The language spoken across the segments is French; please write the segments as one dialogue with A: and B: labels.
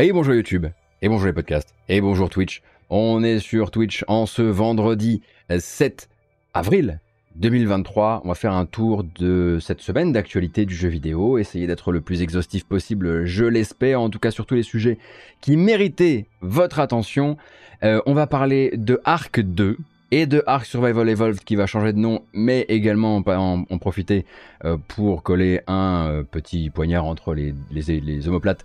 A: Hey bonjour YouTube, et bonjour les podcasts, et bonjour Twitch. On est sur Twitch en ce vendredi 7 avril 2023. On va faire un tour de cette semaine d'actualité du jeu vidéo, essayer d'être le plus exhaustif possible, je l'espère, en tout cas sur tous les sujets qui méritaient votre attention. Euh, on va parler de Arc 2, et de Ark Survival Evolved qui va changer de nom, mais également en, en profiter euh, pour coller un euh, petit poignard entre les, les, les omoplates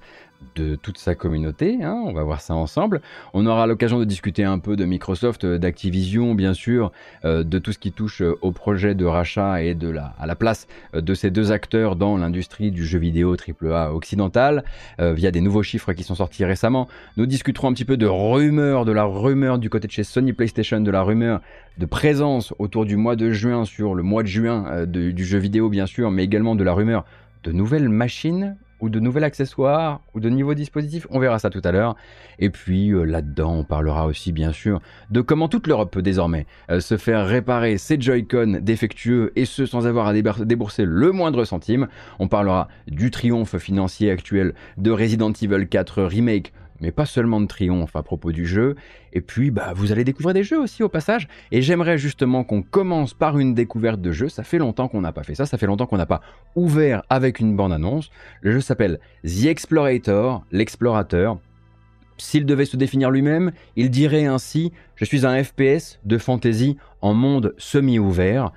A: de toute sa communauté. Hein, on va voir ça ensemble. On aura l'occasion de discuter un peu de Microsoft, euh, d'Activision, bien sûr, euh, de tout ce qui touche euh, au projet de rachat et de la, à la place de ces deux acteurs dans l'industrie du jeu vidéo AAA occidental, via des nouveaux chiffres qui sont sortis récemment. Nous discuterons un petit peu de rumeurs, de la rumeur du côté de chez Sony PlayStation, de la rumeur de présence autour du mois de juin sur le mois de juin du jeu vidéo, bien sûr, mais également de la rumeur de nouvelles machines ou de nouveaux accessoires ou de nouveaux dispositifs. On verra ça tout à l'heure. Et puis euh, là-dedans, on parlera aussi bien sûr de comment toute l'Europe peut désormais euh, se faire réparer ses Joy-Con défectueux et ce sans avoir à débourser le moindre centime. On parlera du triomphe financier actuel de Resident Evil 4 Remake mais pas seulement de triomphe à propos du jeu. Et puis, bah, vous allez découvrir des jeux aussi au passage. Et j'aimerais justement qu'on commence par une découverte de jeu. Ça fait longtemps qu'on n'a pas fait ça. Ça fait longtemps qu'on n'a pas ouvert avec une bande-annonce. Le jeu s'appelle The Explorator, l'explorateur. S'il devait se définir lui-même, il dirait ainsi Je suis un FPS de fantasy en monde semi-ouvert.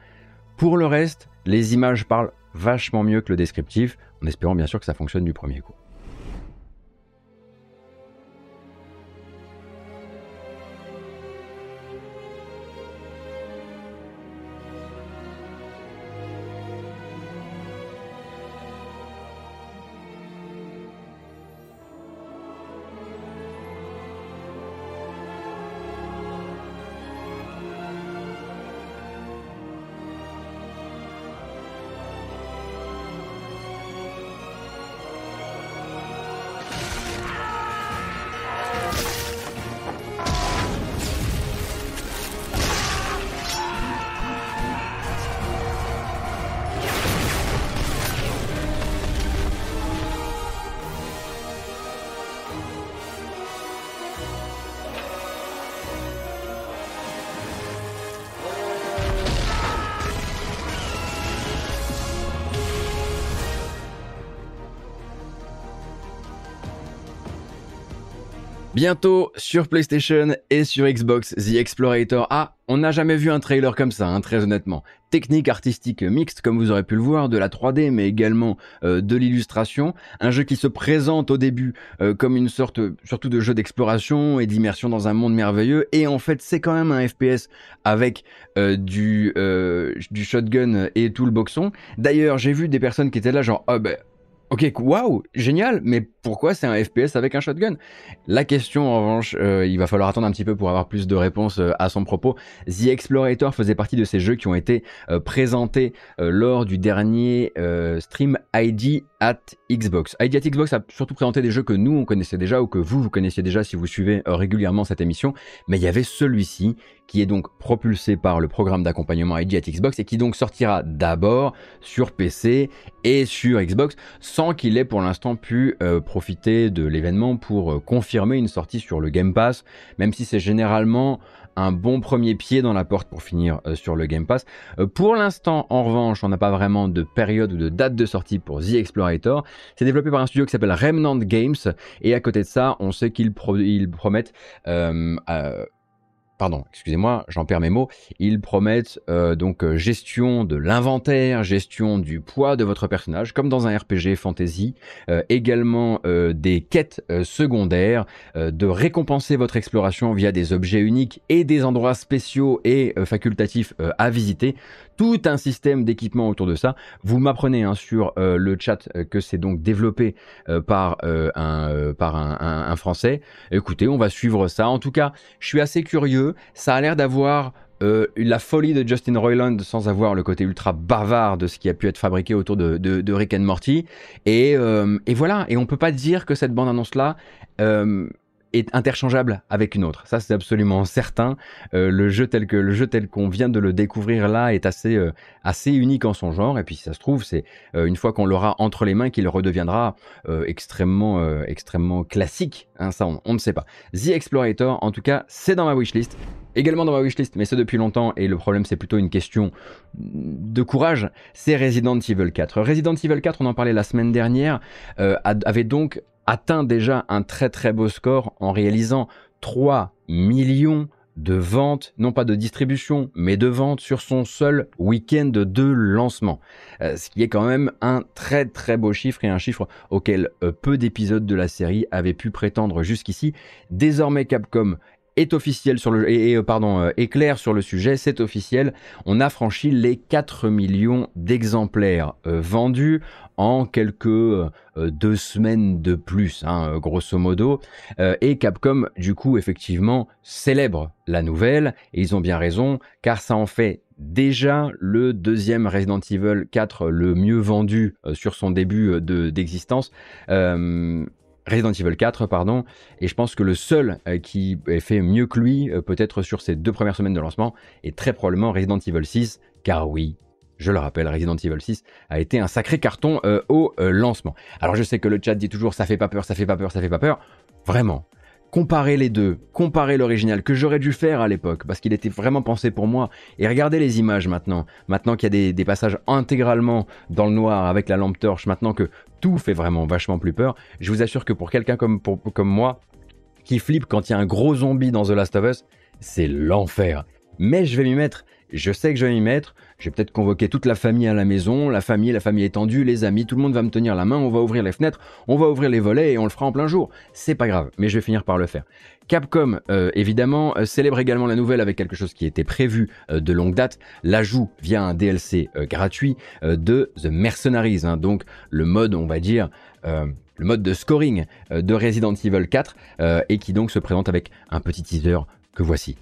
A: Pour le reste, les images parlent vachement mieux que le descriptif, en espérant bien sûr que ça fonctionne du premier coup. Bientôt sur PlayStation et sur Xbox, The Explorator. Ah, on n'a jamais vu un trailer comme ça, hein, très honnêtement. Technique artistique mixte, comme vous aurez pu le voir, de la 3D, mais également euh, de l'illustration. Un jeu qui se présente au début euh, comme une sorte, surtout de jeu d'exploration et d'immersion dans un monde merveilleux. Et en fait, c'est quand même un FPS avec euh, du, shotgun et tout le boxon. D'ailleurs, j'ai vu des personnes qui étaient là, genre, oh ben Ok, waouh, génial, mais pourquoi c'est un FPS avec un shotgun? La question, en revanche, euh, il va falloir attendre un petit peu pour avoir plus de réponses euh, à son propos. The Explorator faisait partie de ces jeux qui ont été euh, présentés lors du dernier stream ID at Xbox. ID at Xbox a surtout présenté des jeux que nous on connaissait déjà ou que vous vous connaissiez déjà si vous suivez régulièrement cette émission, mais il y avait celui-ci qui est donc propulsé par le programme d'accompagnement ID at Xbox et qui donc sortira d'abord sur PC et sur Xbox sans qu'il ait pour l'instant pu profiter de l'événement pour euh, confirmer une sortie sur le Game Pass, même si c'est généralement un bon premier pied dans la porte pour finir euh, sur le Game Pass. pour l'instant, en revanche, on n'a pas vraiment de période ou de date de sortie pour The Explorator. C'est développé par un studio qui s'appelle Remnant Games et à côté de ça, on sait qu'ils promettent pardon, excusez-moi, j'en perds mes mots, ils promettent euh, donc euh, gestion de l'inventaire, gestion du poids de votre personnage, comme dans un RPG fantasy, euh, également des quêtes secondaires, de récompenser votre exploration via des objets uniques et des endroits spéciaux et facultatifs à visiter, tout un système d'équipement autour de ça. Vous m'apprenez hein, sur le chat que c'est donc développé par, un, par un Français. Écoutez, on va suivre ça. En tout cas, je suis assez curieux ça a l'air d'avoir euh, la folie de Justin Roiland sans avoir le côté ultra bavard de ce qui a pu être fabriqué autour de, Rick and Morty. Et, euh, voilà, et on peut pas dire que cette bande-annonce-là, euh, est interchangeable avec une autre. Ça, c'est absolument certain. Euh, le jeu tel que le jeu tel qu'on vient de le découvrir là est assez euh, assez unique en son genre. Et puis, si ça se trouve, c'est euh, une fois qu'on l'aura entre les mains qu'il redeviendra extrêmement extrêmement classique. Hein, ça, on, ne sait pas. The Explorator, en tout cas, c'est dans ma wishlist. Également dans ma wishlist, mais ce depuis longtemps, et le problème c'est plutôt une question de courage, c'est Resident Evil 4. Resident Evil 4, on en parlait la semaine dernière, avait donc atteint déjà un très très beau score en réalisant 3 millions de ventes, non pas de distribution, mais de ventes sur son seul week-end de lancement. Euh, ce qui est quand même un très très beau chiffre et un chiffre auquel euh, peu d'épisodes de la série avaient pu prétendre jusqu'ici. Désormais Capcom est officiel sur le et, euh, pardon est clair sur le sujet, c'est officiel. On a franchi les 4 millions d'exemplaires vendus en quelques euh, deux semaines de plus, hein, grosso modo. Euh, et Capcom, du coup, effectivement, célèbre la nouvelle, et ils ont bien raison, car ça en fait déjà le deuxième Resident Evil 4 le mieux vendu euh, sur son début d'existence. Resident Evil 4, pardon, et je pense que le seul qui ait fait mieux que lui, peut-être sur ses deux premières semaines de lancement, est très probablement Resident Evil 6, car oui, je le rappelle, Resident Evil 6 a été un sacré carton euh, au euh, lancement. Alors je sais que le chat dit toujours ça fait pas peur, ça fait pas peur, ça fait pas peur. Vraiment. Comparer les deux, comparer l'original que j'aurais dû faire à l'époque parce qu'il était vraiment pensé pour moi et regardez les images maintenant. Maintenant qu'il y a des, passages intégralement dans le noir avec la lampe torche, maintenant que tout fait vraiment vachement plus peur, je vous assure que pour quelqu'un comme, comme moi qui flippe quand il y a un gros zombie dans The Last of Us, c'est l'enfer. Mais je vais m'y mettre je sais que je vais m'y mettre, je vais peut-être convoquer toute la famille à la maison, la famille, la famille étendue, les amis, tout le monde va me tenir la main, on va ouvrir les fenêtres, on va ouvrir les volets et on le fera en plein jour. C'est pas grave, mais je vais finir par le faire. Capcom, euh, évidemment, euh, célèbre également la nouvelle avec quelque chose qui était prévu euh, de longue date, l'ajout via un DLC gratuit de The Mercenaries, hein. donc le mode, on va dire, le mode de scoring de Resident Evil 4, et qui donc se présente avec un petit teaser que voici.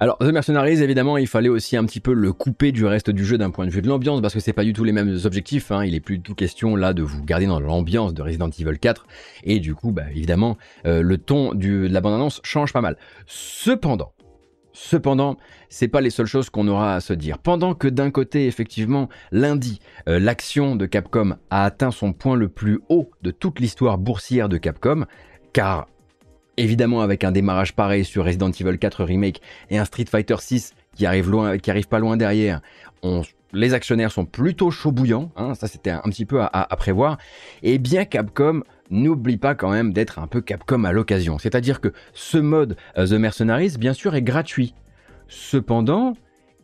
A: Alors, The Mercenaries, évidemment, il fallait aussi un petit peu le couper du reste du jeu d'un point de vue de l'ambiance, parce que c'est pas du tout les mêmes objectifs. Hein. Il est plus du tout question là de vous garder dans l'ambiance de Resident Evil 4, et du coup, bah, évidemment, euh, le ton de la bande-annonce change pas mal. Cependant, Cependant, c'est pas les seules choses qu'on aura à se dire. Pendant que d'un côté, effectivement, lundi, euh, l'action de Capcom a atteint son point le plus haut de toute l'histoire boursière de Capcom, car Évidemment, avec un démarrage pareil sur Resident Evil 4 Remake et un Street Fighter 6 qui arrive loin, qui arrive pas loin derrière, les actionnaires sont plutôt chaud bouillants, hein, ça c'était un, petit peu à, prévoir. Et bien Capcom n'oublie pas quand même d'être un peu Capcom à l'occasion. C'est-à-dire que ce mode euh, The Mercenaries, bien sûr, est gratuit. Cependant,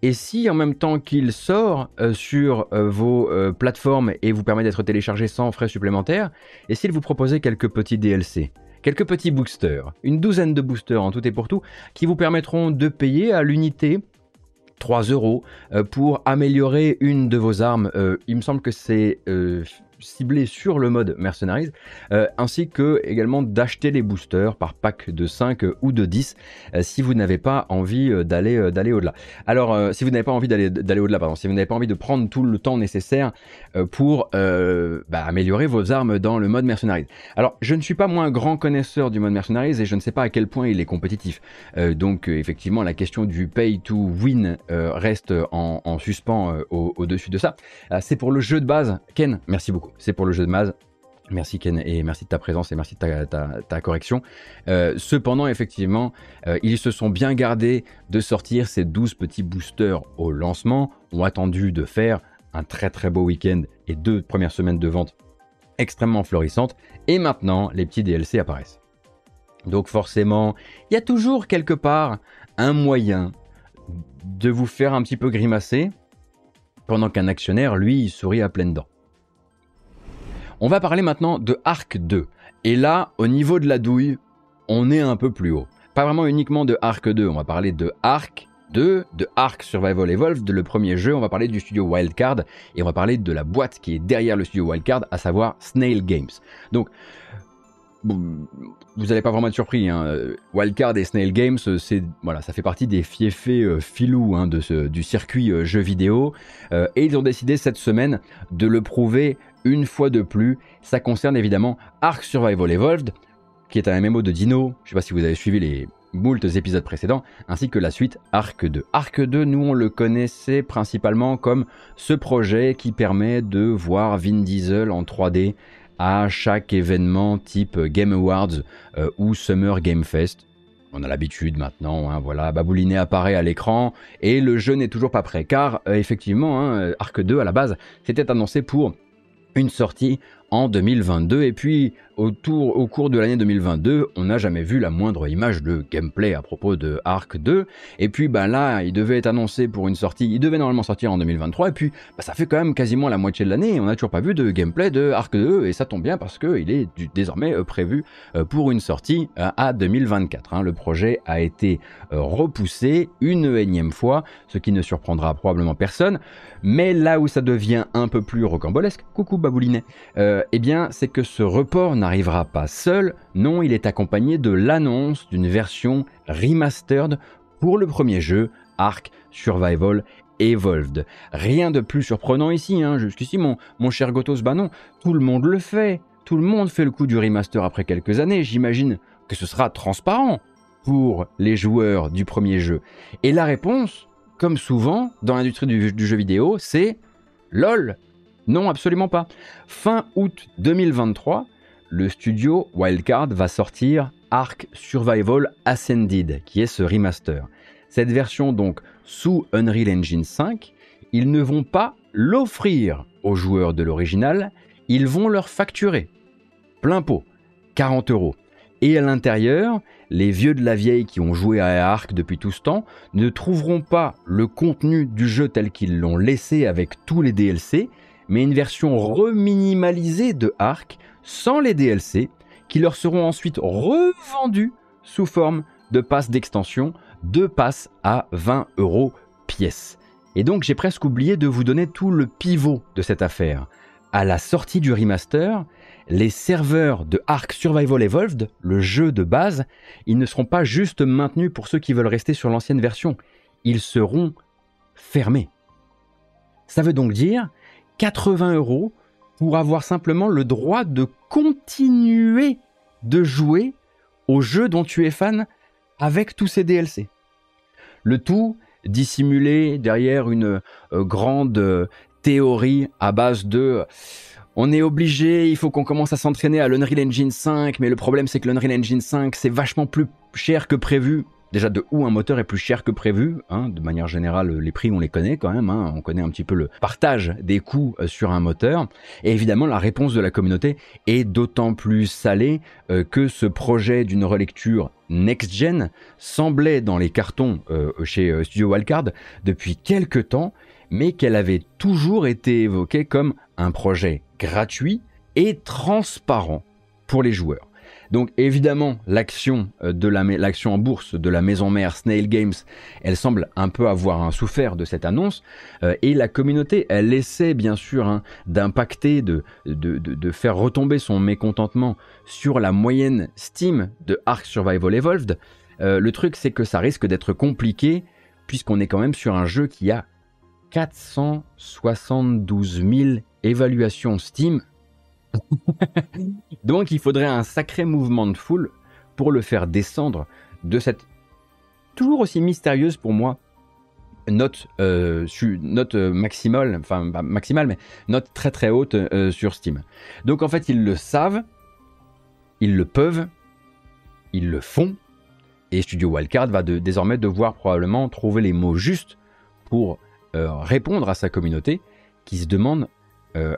A: et si en même temps qu'il sort euh, sur euh, vos plateformes et vous permet d'être téléchargé sans frais supplémentaires, et s'il vous proposait quelques petits DLC quelques petits boosters, une douzaine de boosters en tout et pour tout, qui vous permettront de payer à l'unité 3 euros euh, pour améliorer une de vos armes. Euh, il me semble que c'est euh, ciblé sur le mode Mercenaries, euh, ainsi que également d'acheter les boosters par pack de 5 ou de 10 euh, si vous n'avez pas envie euh, d'aller d'aller au-delà. Alors si vous n'avez pas envie d'aller d'aller au-delà, pardon, si vous n'avez pas envie de prendre tout le temps nécessaire pour bah, améliorer vos armes dans le mode Mercenaries. Alors je ne suis pas moins grand connaisseur du mode Mercenaries et je ne sais pas à quel point il est compétitif. donc effectivement la question du pay to win reste en suspens au-dessus de ça. C'est pour le jeu de base. Ken, merci beaucoup c'est pour le jeu de Maz. Merci Ken et merci de ta présence et merci de ta, correction. Euh, cependant, effectivement, euh, ils se sont bien gardés de sortir ces 12 petits boosters au lancement, ont attendu de faire un très très beau week-end et deux premières semaines de vente extrêmement florissantes, et maintenant les petits DLC apparaissent. Donc forcément, il y a toujours quelque part un moyen de vous faire un petit peu grimacer, pendant qu'un actionnaire, lui, sourit à pleines dents. On va parler maintenant de Arc 2. Et là, au niveau de la douille, on est un peu plus haut. Pas vraiment uniquement de Arc 2, on va parler de Arc 2, de Ark Survival Evolved, le premier jeu, on va parler du studio Wildcard et on va parler de la boîte qui est derrière le studio Wildcard, à savoir Snail Games. Donc, vous n'allez pas vraiment être surpris. Hein. Wildcard et Snail Games, c'est voilà, ça fait partie des fiefés euh, filous hein, de ce, du circuit euh, jeu vidéo. Euh, et ils ont décidé cette semaine de le prouver une fois de plus. Ça concerne évidemment Ark Survival Evolved, qui est un MMO de Dino. Je ne sais pas si vous avez suivi les moultes épisodes précédents, ainsi que la suite Arc 2. Arc 2, nous on le connaissait principalement comme ce projet qui permet de voir Vin Diesel en 3D à chaque événement type Game Awards euh, ou Summer Game Fest. On a l'habitude maintenant, hein, voilà, Babouliné apparaît à l'écran et le jeu n'est toujours pas prêt car euh, effectivement, hein, Arc 2 à la base, c'était annoncé pour une sortie en 2022 et puis Au cours de l'année 2022, on n'a jamais vu la moindre image de gameplay à propos de Arc 2. Et puis ben là, il devait être annoncé pour une sortie, il devait normalement sortir en 2023. Et puis bah, ça fait quand même quasiment la moitié de l'année on n'a toujours pas vu de gameplay de Arc 2. Et ça tombe bien parce qu'il est désormais euh, prévu euh, pour une sortie euh, à 2024. Hein. Le projet a été repoussé une énième fois, ce qui ne surprendra probablement personne. Mais là où ça devient un peu plus rocambolesque, coucou Baboulinet, eh bien c'est que ce report n'arrivera pas seul, non, il est accompagné de l'annonce d'une version remastered pour le premier jeu, Ark Survival Evolved. Rien de plus surprenant ici, hein, jusqu'ici mon, cher Gotos, bah non, tout le monde le fait. Tout le monde fait le coup du remaster après quelques années, j'imagine que ce sera transparent pour les joueurs du premier jeu. Et la réponse, comme souvent dans l'industrie du, du jeu vidéo, c'est LOL. Non, absolument pas. Fin août 2023, le studio Wildcard va sortir Ark Survival Ascended, qui est ce remaster. Cette version donc sous Unreal Engine 5, ils ne vont pas l'offrir aux joueurs de l'original, ils vont leur facturer. Plein pot, 40 euros. Et à l'intérieur, les vieux de la vieille qui ont joué à Ark depuis tout ce temps ne trouveront pas le contenu du jeu tel qu'ils l'ont laissé avec tous les DLC, mais une version reminimalisée de Ark sans les DLC, qui leur seront ensuite revendus sous forme de passes d'extension, deux passes à 20 euros pièce. Et donc j'ai presque oublié de vous donner tout le pivot de cette affaire. À la sortie du remaster, les serveurs de Ark Survival Evolved, le jeu de base, ils ne seront pas juste maintenus pour ceux qui veulent rester sur l'ancienne version, ils seront fermés. Ça veut donc dire 80 euros pour avoir simplement le droit de continuer de jouer au jeu dont tu es fan avec tous ces DLC. Le tout dissimulé derrière une euh, grande euh, théorie à base de on est obligé, il faut qu'on commence à s'entraîner à l'Unreal Engine 5, mais le problème c'est que l'Unreal Engine 5 c'est vachement plus cher que prévu déjà de où un moteur est plus cher que prévu. Hein, de manière générale, les prix on les connaît quand même. Hein, on connaît un petit peu le partage des coûts euh, sur un moteur. Et évidemment, la réponse de la communauté est d'autant plus salée euh, que ce projet d'une relecture next-gen semblait dans les cartons euh, chez Studio Wildcard depuis quelques temps, mais qu'elle avait toujours été évoquée comme un projet gratuit et transparent pour les joueurs. Donc évidemment, l'action euh, l'action en bourse de la maison mère Snail Games, elle semble un peu avoir souffert de cette annonce. Euh, et la communauté, elle essaie bien sûr hein, d'impacter, de, de, faire retomber son mécontentement sur la moyenne Steam de Ark Survival Evolved. Euh, le truc, c'est que ça risque d'être compliqué puisqu'on est quand même sur un jeu qui a 472 000 évaluations Steam Donc il faudrait un sacré mouvement de foule pour le faire descendre de cette toujours aussi mystérieuse pour moi note, euh, note maximale, enfin maximale, mais note très très haute euh, sur Steam. Donc en fait ils le savent, ils le peuvent, ils le font, et Studio Wildcard va désormais devoir probablement trouver les mots justes pour euh, répondre à sa communauté qui se demande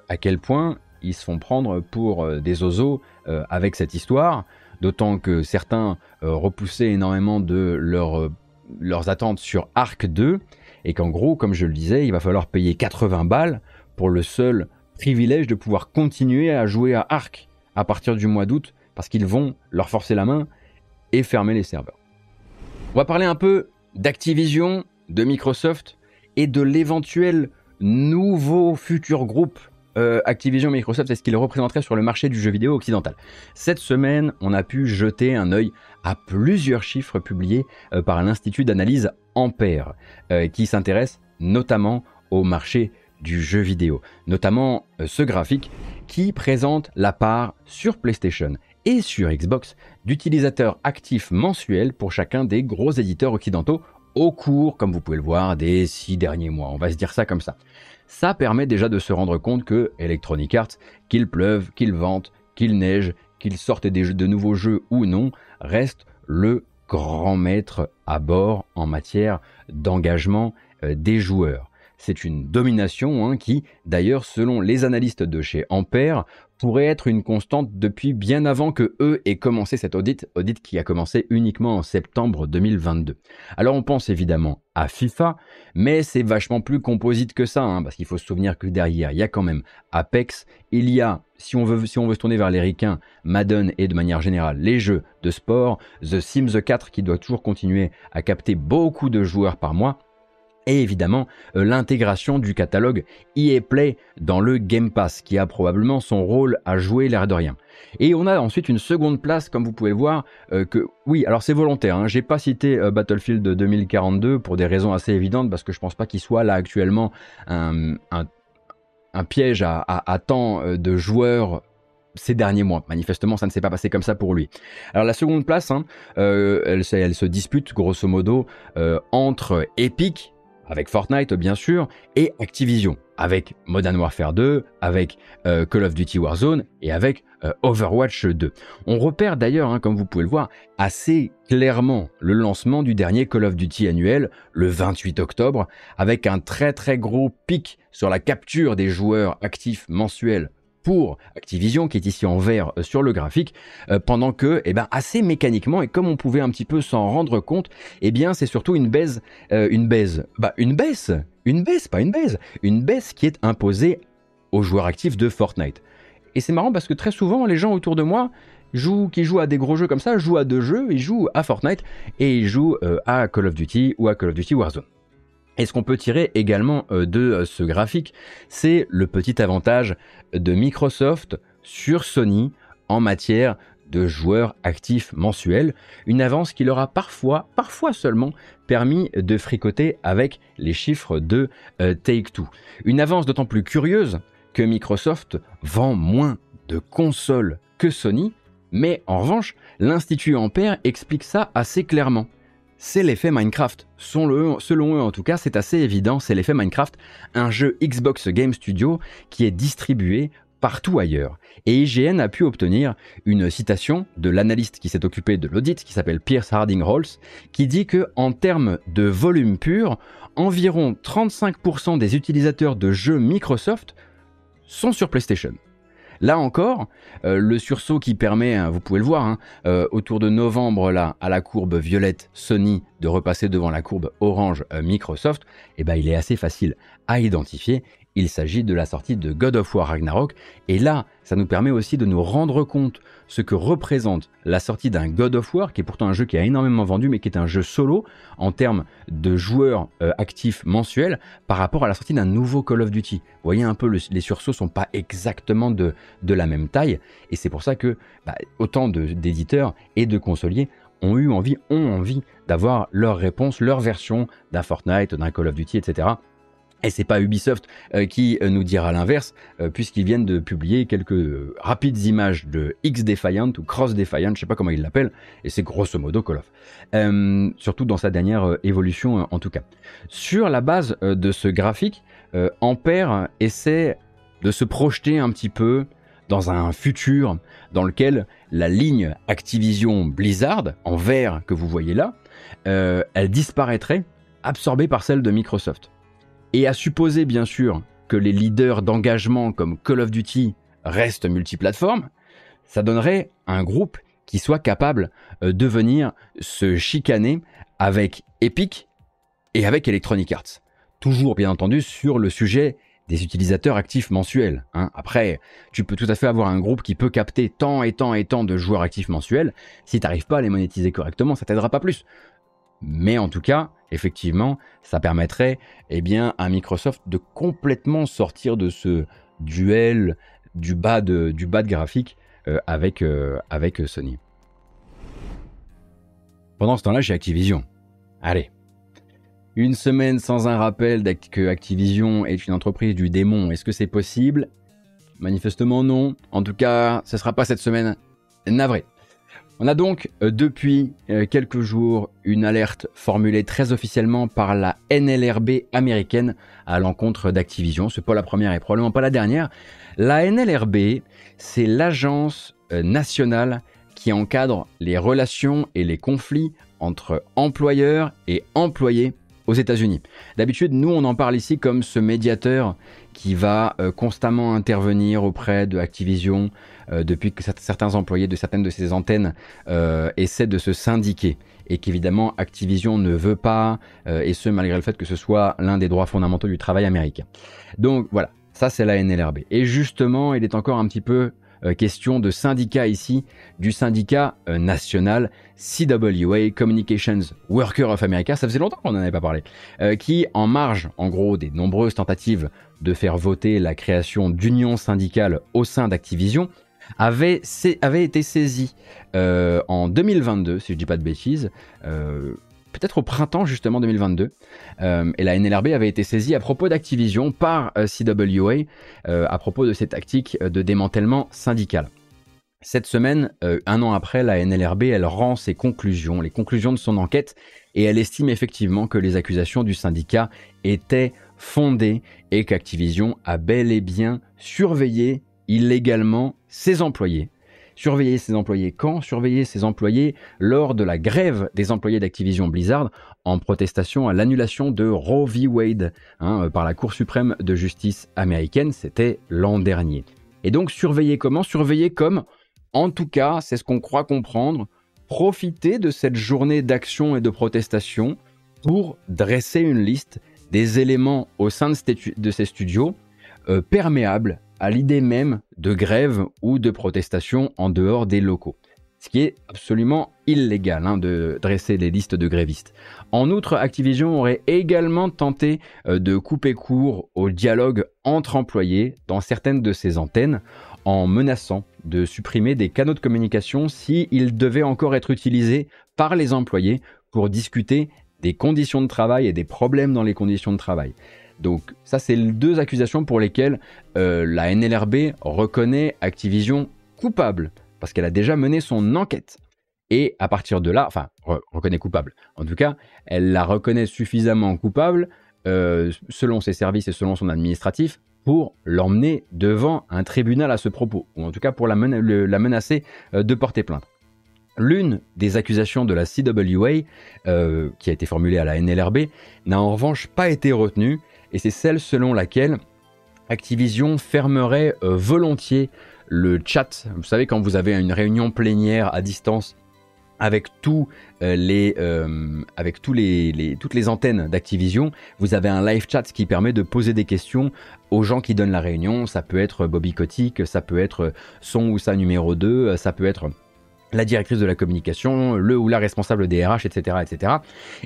A: à quel point se font prendre pour euh, des oiseaux euh, avec cette histoire, d'autant que certains euh, repoussaient énormément de leurs attentes sur Arc 2, et qu'en gros, comme je le disais, il va falloir payer 80 balles pour le seul privilège de pouvoir continuer à jouer à Arc à partir du mois d'août parce qu'ils vont leur forcer la main et fermer les serveurs. On va parler un peu d'Activision, de Microsoft et de l'éventuel nouveau futur groupe euh, Activision Microsoft et ce qu'il représenterait sur le marché du jeu vidéo occidental. Cette semaine, on a pu jeter un œil à plusieurs chiffres publiés euh, par l'Institut d'analyse Ampère, euh, qui s'intéresse notamment au marché du jeu vidéo, notamment ce graphique qui présente la part sur PlayStation et sur Xbox d'utilisateurs actifs mensuels pour chacun des gros éditeurs occidentaux au cours, comme vous pouvez le voir, des six derniers mois. On va se dire ça comme ça. Ça permet déjà de se rendre compte que Electronic Arts, qu'il pleuve, qu'il vente, qu'il neige, qu'il sorte des de nouveaux jeux ou non, reste le grand maître à bord en matière d'engagement euh, des joueurs. C'est une domination hein, qui, d'ailleurs, selon les analystes de chez Ampère, pourrait être une constante depuis bien avant que eux aient commencé cet audit, audit qui a commencé uniquement en septembre 2022. Alors on pense évidemment à FIFA, mais c'est vachement plus composite que ça, hein, parce qu'il faut se souvenir que derrière, il y a quand même Apex, il y a, si on veut, si on veut se tourner vers les ricains, Madden et de manière générale les jeux de sport, The Sims 4 qui doit toujours continuer à capter beaucoup de joueurs par mois, et évidemment euh, l'intégration du catalogue EA Play dans le Game Pass, qui a probablement son rôle à jouer l'air de rien. Et on a ensuite une seconde place, comme vous pouvez le voir, euh, que oui, alors c'est volontaire. Hein, J'ai pas cité euh, Battlefield 2042 pour des raisons assez évidentes parce que je pense pas qu'il soit là actuellement un, un, piège à, à, tant de joueurs ces derniers mois. Manifestement, ça ne s'est pas passé comme ça pour lui. Alors la seconde place, hein, elle, se dispute grosso modo entre Epic avec Fortnite bien sûr, et Activision, avec Modern Warfare 2, avec euh, Call of Duty Warzone et avec euh, Overwatch 2. On repère d'ailleurs, hein, comme vous pouvez le voir, assez clairement le lancement du dernier Call of Duty annuel le 28 octobre, avec un très très gros pic sur la capture des joueurs actifs mensuels pour Activision, qui est ici en vert euh, sur le graphique, euh, pendant que, eh ben, assez mécaniquement, et comme on pouvait un petit peu s'en rendre compte, eh bien, c'est surtout une baisse, euh, une baisse, bah, une baisse, une baisse, pas une baisse, une baisse qui est imposée aux joueurs actifs de Fortnite. Et c'est marrant parce que très souvent, les gens autour de moi, jouent, qui jouent à des gros jeux comme ça, jouent à deux jeux, ils jouent à Fortnite et ils jouent à Call of Duty ou à Call of Duty Warzone. Et ce qu'on peut tirer également euh, de euh, ce graphique, c'est le petit avantage de Microsoft sur Sony en matière de joueurs actifs mensuels, une avance qui leur a parfois, parfois seulement, permis de fricoter avec les chiffres de euh, Take-Two. Une avance d'autant plus curieuse que Microsoft vend moins de consoles que Sony, mais en revanche, l'Institut Ampère explique ça assez clairement c'est l'effet Minecraft. Selon eux, en tout cas, c'est assez évident, c'est l'effet Minecraft, un jeu Xbox Game Studio qui est distribué partout ailleurs. Et IGN a pu obtenir une citation de l'analyste qui s'est occupé de l'audit, qui s'appelle Pierce Harding Rolls, qui dit que en termes de volume pur, environ 35% des utilisateurs de jeux Microsoft sont sur PlayStation. Là encore, euh, le sursaut qui permet, hein, vous pouvez le voir, hein, euh, autour de novembre là, à la courbe violette Sony de repasser devant la courbe orange euh, Microsoft, eh ben, il est assez facile à identifier il s'agit de la sortie de God of War Ragnarok. Et là, ça nous permet aussi de nous rendre compte ce que représente la sortie d'un God of War, qui est pourtant un jeu qui a énormément vendu, mais qui est un jeu solo en termes de joueurs euh, actifs mensuels, par rapport à la sortie d'un nouveau Call of Duty. Vous voyez un peu, les sursauts sont pas exactement de, la même taille, et c'est pour ça que bah, autant d'éditeurs et de consoliers ont eu envie, ont envie d'avoir leur réponse, leur version d'un Fortnite, d'un Call of Duty, etc. Et c'est pas Ubisoft euh, qui euh, nous dira l'inverse, euh, puisqu'ils viennent de publier quelques rapides images de X Defiant ou Cross Defiant, je sais pas comment ils l'appellent, et c'est grosso modo Call of. surtout dans sa dernière évolution en tout cas. Sur la base de ce graphique, Ampère essaie de se projeter un petit peu dans un futur dans lequel la ligne Activision Blizzard, en vert que vous voyez là, elle disparaîtrait, absorbée par celle de Microsoft. Et à supposer bien sûr que les leaders d'engagement comme Call of Duty restent multiplateformes, ça donnerait un groupe qui soit capable euh, de venir se chicaner avec Epic et avec Electronic Arts. Toujours bien entendu sur le sujet des utilisateurs actifs mensuels. Hein. Après, tu peux tout à fait avoir un groupe qui peut capter tant et tant et tant de joueurs actifs mensuels. Si tu n'arrives pas à les monétiser correctement, ça t'aidera pas plus. Mais en tout cas, effectivement, ça permettrait eh à Microsoft de complètement sortir de ce duel du bas de, graphique euh, avec, euh, avec Sony. Pendant ce temps-là, j'ai Activision. Allez. Une semaine sans un rappel que Activision est une entreprise du démon. Est-ce que c'est possible? Manifestement non. En tout cas, ce ne sera pas cette semaine. Navré. On a donc euh, depuis euh, quelques jours une alerte formulée très officiellement par la NLRB américaine à l'encontre d'Activision. Ce n'est pas la première et probablement pas la dernière. La NLRB, c'est l'agence euh, nationale qui encadre les relations et les conflits entre employeurs et employés aux États-Unis. D'habitude, nous, on en parle ici comme ce médiateur qui va euh, constamment intervenir auprès de Activision euh, depuis que certains employés de certaines de ces antennes euh, essaient de se syndiquer et qu'évidemment Activision ne veut pas, et ce malgré le fait que ce soit l'un des droits fondamentaux du travail américain. Donc voilà, ça c'est la NLRB. Et justement, il est encore un petit peu question de syndicat ici, du syndicat euh, national CWA, Communications Worker of America, ça faisait longtemps qu'on n'en avait pas parlé, euh, qui, en marge, en gros, des nombreuses tentatives de faire voter la création d'unions syndicales au sein d'Activision, avait, avait, été saisi en 2022, si je ne dis pas de bêtises, peut-être au printemps justement 2022. Euh, et la NLRB avait été saisie à propos d'Activision par euh, CWA euh, à propos de ces tactiques de démantèlement syndical. Cette semaine, un an après, la NLRB, elle rend ses conclusions, les conclusions de son enquête, et elle estime effectivement que les accusations du syndicat étaient fondées et qu'Activision a bel et bien surveillé illégalement ses employés Surveiller ses employés quand? Surveiller ses employés lors de la grève des employés d'Activision Blizzard en protestation à l'annulation de Roe v. Wade hein, euh, par la Cour suprême de justice américaine. C'était l'an dernier. Et donc surveiller comment? Surveiller comme, en tout cas, c'est ce qu'on croit comprendre, profiter de cette journée d'action et de protestation pour dresser une liste des éléments au sein de, ces studios euh, perméables à l'idée même de grève ou de protestation en dehors des locaux. Ce qui est absolument illégal hein, de dresser des listes de grévistes. En outre, Activision aurait également tenté euh, de couper court au dialogue entre employés dans certaines de ses antennes en menaçant de supprimer des canaux de communication s'ils devaient encore être utilisés par les employés pour discuter des conditions de travail et des problèmes dans les conditions de travail. Donc ça, c'est deux accusations pour lesquelles euh, la NLRB reconnaît Activision coupable, parce qu'elle a déjà mené son enquête. Et à partir de là, enfin, reconnaît coupable. En tout cas, elle la reconnaît suffisamment coupable, euh, selon ses services et selon son administratif, pour l'emmener devant un tribunal à ce propos, ou en tout cas pour la, menacer euh, de porter plainte. L'une des accusations de la CWA, qui a été formulée à la NLRB, n'a en revanche pas été retenue, et c'est celle selon laquelle Activision fermerait euh, volontiers le chat. Vous savez, quand vous avez une réunion plénière à distance avec, euh, les, euh, avec les, toutes les antennes d'Activision, vous avez un live chat qui permet de poser des questions aux gens qui donnent la réunion. Ça peut être Bobby Kotick, ça peut être son ou sa numéro 2, ça peut être la directrice de la communication, le ou la responsable des RH, etc. etc.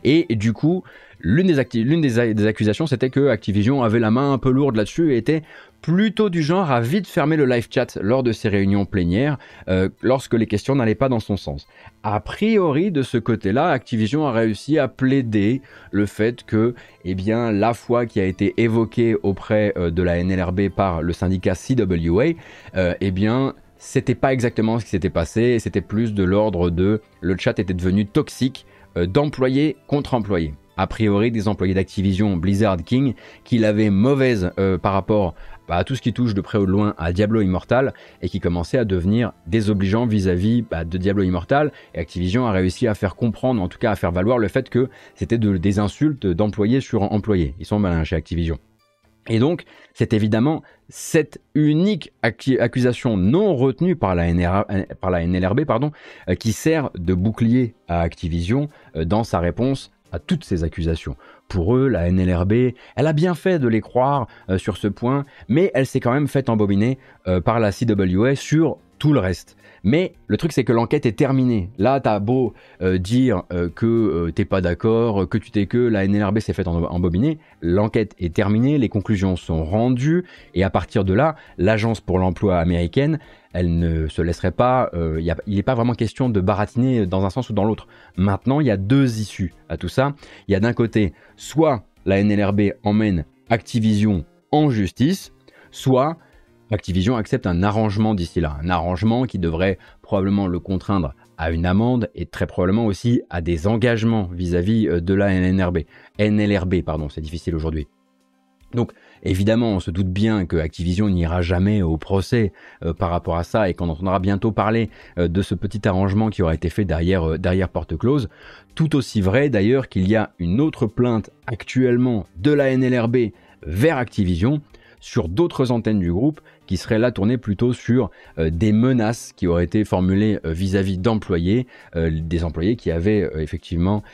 A: Et du coup, l'une des, accusations, c'était que Activision avait la main un peu lourde là-dessus et était plutôt du genre à vite fermer le live chat lors de ses réunions plénières euh, lorsque les questions n'allaient pas dans son sens. A priori, de ce côté-là, Activision a réussi à plaider le fait que eh bien, la foi qui a été évoquée auprès euh, de la NLRB par le syndicat CWA, euh, eh bien, c'était pas exactement ce qui s'était passé, c'était plus de l'ordre de le chat était devenu toxique euh, d'employés contre employés. A priori, des employés d'Activision Blizzard King qui l'avaient mauvaise euh, par rapport bah, à tout ce qui touche de près ou de loin à Diablo Immortal et qui commençait à devenir désobligeant vis-à-vis bah, de Diablo Immortal. Et Activision a réussi à faire comprendre, en tout cas à faire valoir le fait que c'était des insultes d'employés sur employés. Ils sont malins chez Activision. Et donc, c'est évidemment cette unique accusation non retenue par la, NLRB pardon, euh, qui sert de bouclier à Activision euh, dans sa réponse à toutes ces accusations. Pour eux, la NLRB, elle a bien fait de les croire euh, sur ce point, mais elle s'est quand même faite embobiner euh, par la CWA sur tout le reste. Mais le truc, c'est que l'enquête est terminée. Là, t'as beau euh, dire que t'es pas d'accord, que tu t'es que la NLRB s'est faite embobiner, l'enquête est terminée, les conclusions sont rendues, et à partir de là, l'agence pour l'emploi américaine, elle ne se laisserait pas. Euh, il n'est pas vraiment question de baratiner dans un sens ou dans l'autre. Maintenant, il y a deux issues à tout ça. Il y a d'un côté, soit la NLRB emmène Activision en justice, soit Activision accepte un arrangement d'ici là. Un arrangement qui devrait probablement le contraindre à une amende et très probablement aussi à des engagements vis-à-vis -vis de la NLRB. NLRB, pardon, c'est difficile aujourd'hui. Donc évidemment, on se doute bien que Activision n'ira jamais au procès euh, par rapport à ça et qu'on entendra bientôt parler euh, de ce petit arrangement qui aura été fait euh, derrière porte close. Tout aussi vrai d'ailleurs qu'il y a une autre plainte actuellement de la NLRB vers Activision sur d'autres antennes du groupe qui seraient là tournées plutôt sur euh, des menaces qui auraient été formulées euh, vis-à-vis d'employés, euh, des employés qui avaient effectivement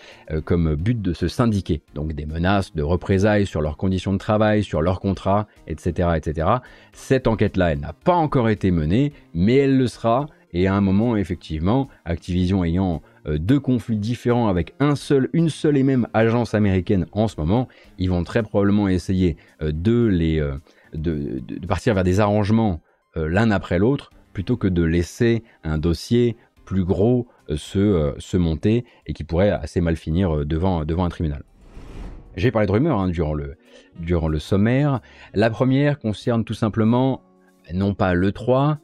A: comme but de se syndiquer. Donc des menaces de représailles sur leurs conditions de travail, sur leurs contrats, etc. etc. Cette enquête-là, elle n'a pas encore été menée, mais elle le sera. Et à un moment, effectivement, Activision ayant deux conflits différents avec un seul, une seule et même agence américaine en ce moment, ils vont très probablement essayer de les, de, partir vers des arrangements euh, l'un après l'autre, plutôt que de laisser un dossier plus gros euh, euh, se, monter et qui pourrait assez mal finir devant, devant un tribunal. J'ai parlé de rumeurs hein, durant, le, durant le sommaire. La première concerne tout simplement, non pas le 3,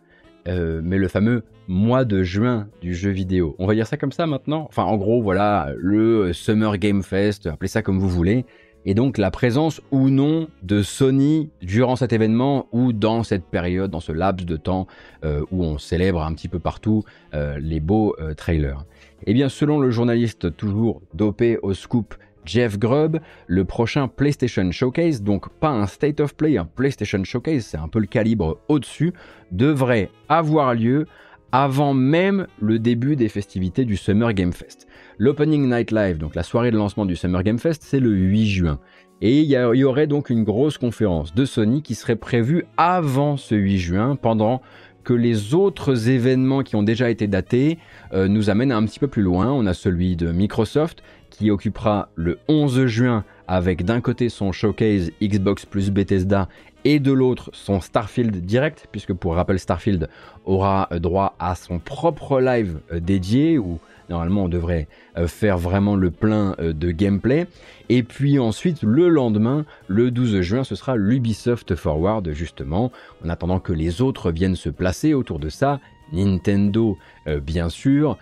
A: mais le fameux mois de juin du jeu vidéo. On va dire ça comme ça maintenant Enfin, en gros, voilà, le Summer Game Fest, appelez ça comme vous voulez et donc la présence ou non de Sony durant cet événement ou dans cette période, dans ce laps de temps euh, où on célèbre un petit peu partout euh, les beaux euh, trailers. Eh bien, selon le journaliste toujours dopé au scoop Jeff Grubb, le prochain PlayStation Showcase, donc pas un State of Play, un PlayStation Showcase, c'est un peu le calibre au-dessus, devrait avoir lieu avant même le début des festivités du Summer Game Fest. L'Opening Night Live, donc la soirée de lancement du Summer Game Fest, c'est le 8 juin. Et il y, aurait donc une grosse conférence de Sony qui serait prévue avant ce 8 juin, pendant que les autres événements qui ont déjà été datés euh, nous amènent un petit peu plus loin. On a celui de Microsoft qui occupera le 11 juin avec d'un côté son showcase Xbox plus Bethesda et de l'autre son Starfield direct, puisque pour rappel Starfield aura droit à son propre live euh, dédié où normalement on devrait euh, faire vraiment le plein euh, de gameplay. Et puis ensuite le lendemain, le 12 juin, ce sera l'Ubisoft Forward justement, en attendant que les autres viennent se placer autour de ça. Nintendo, bien sûr.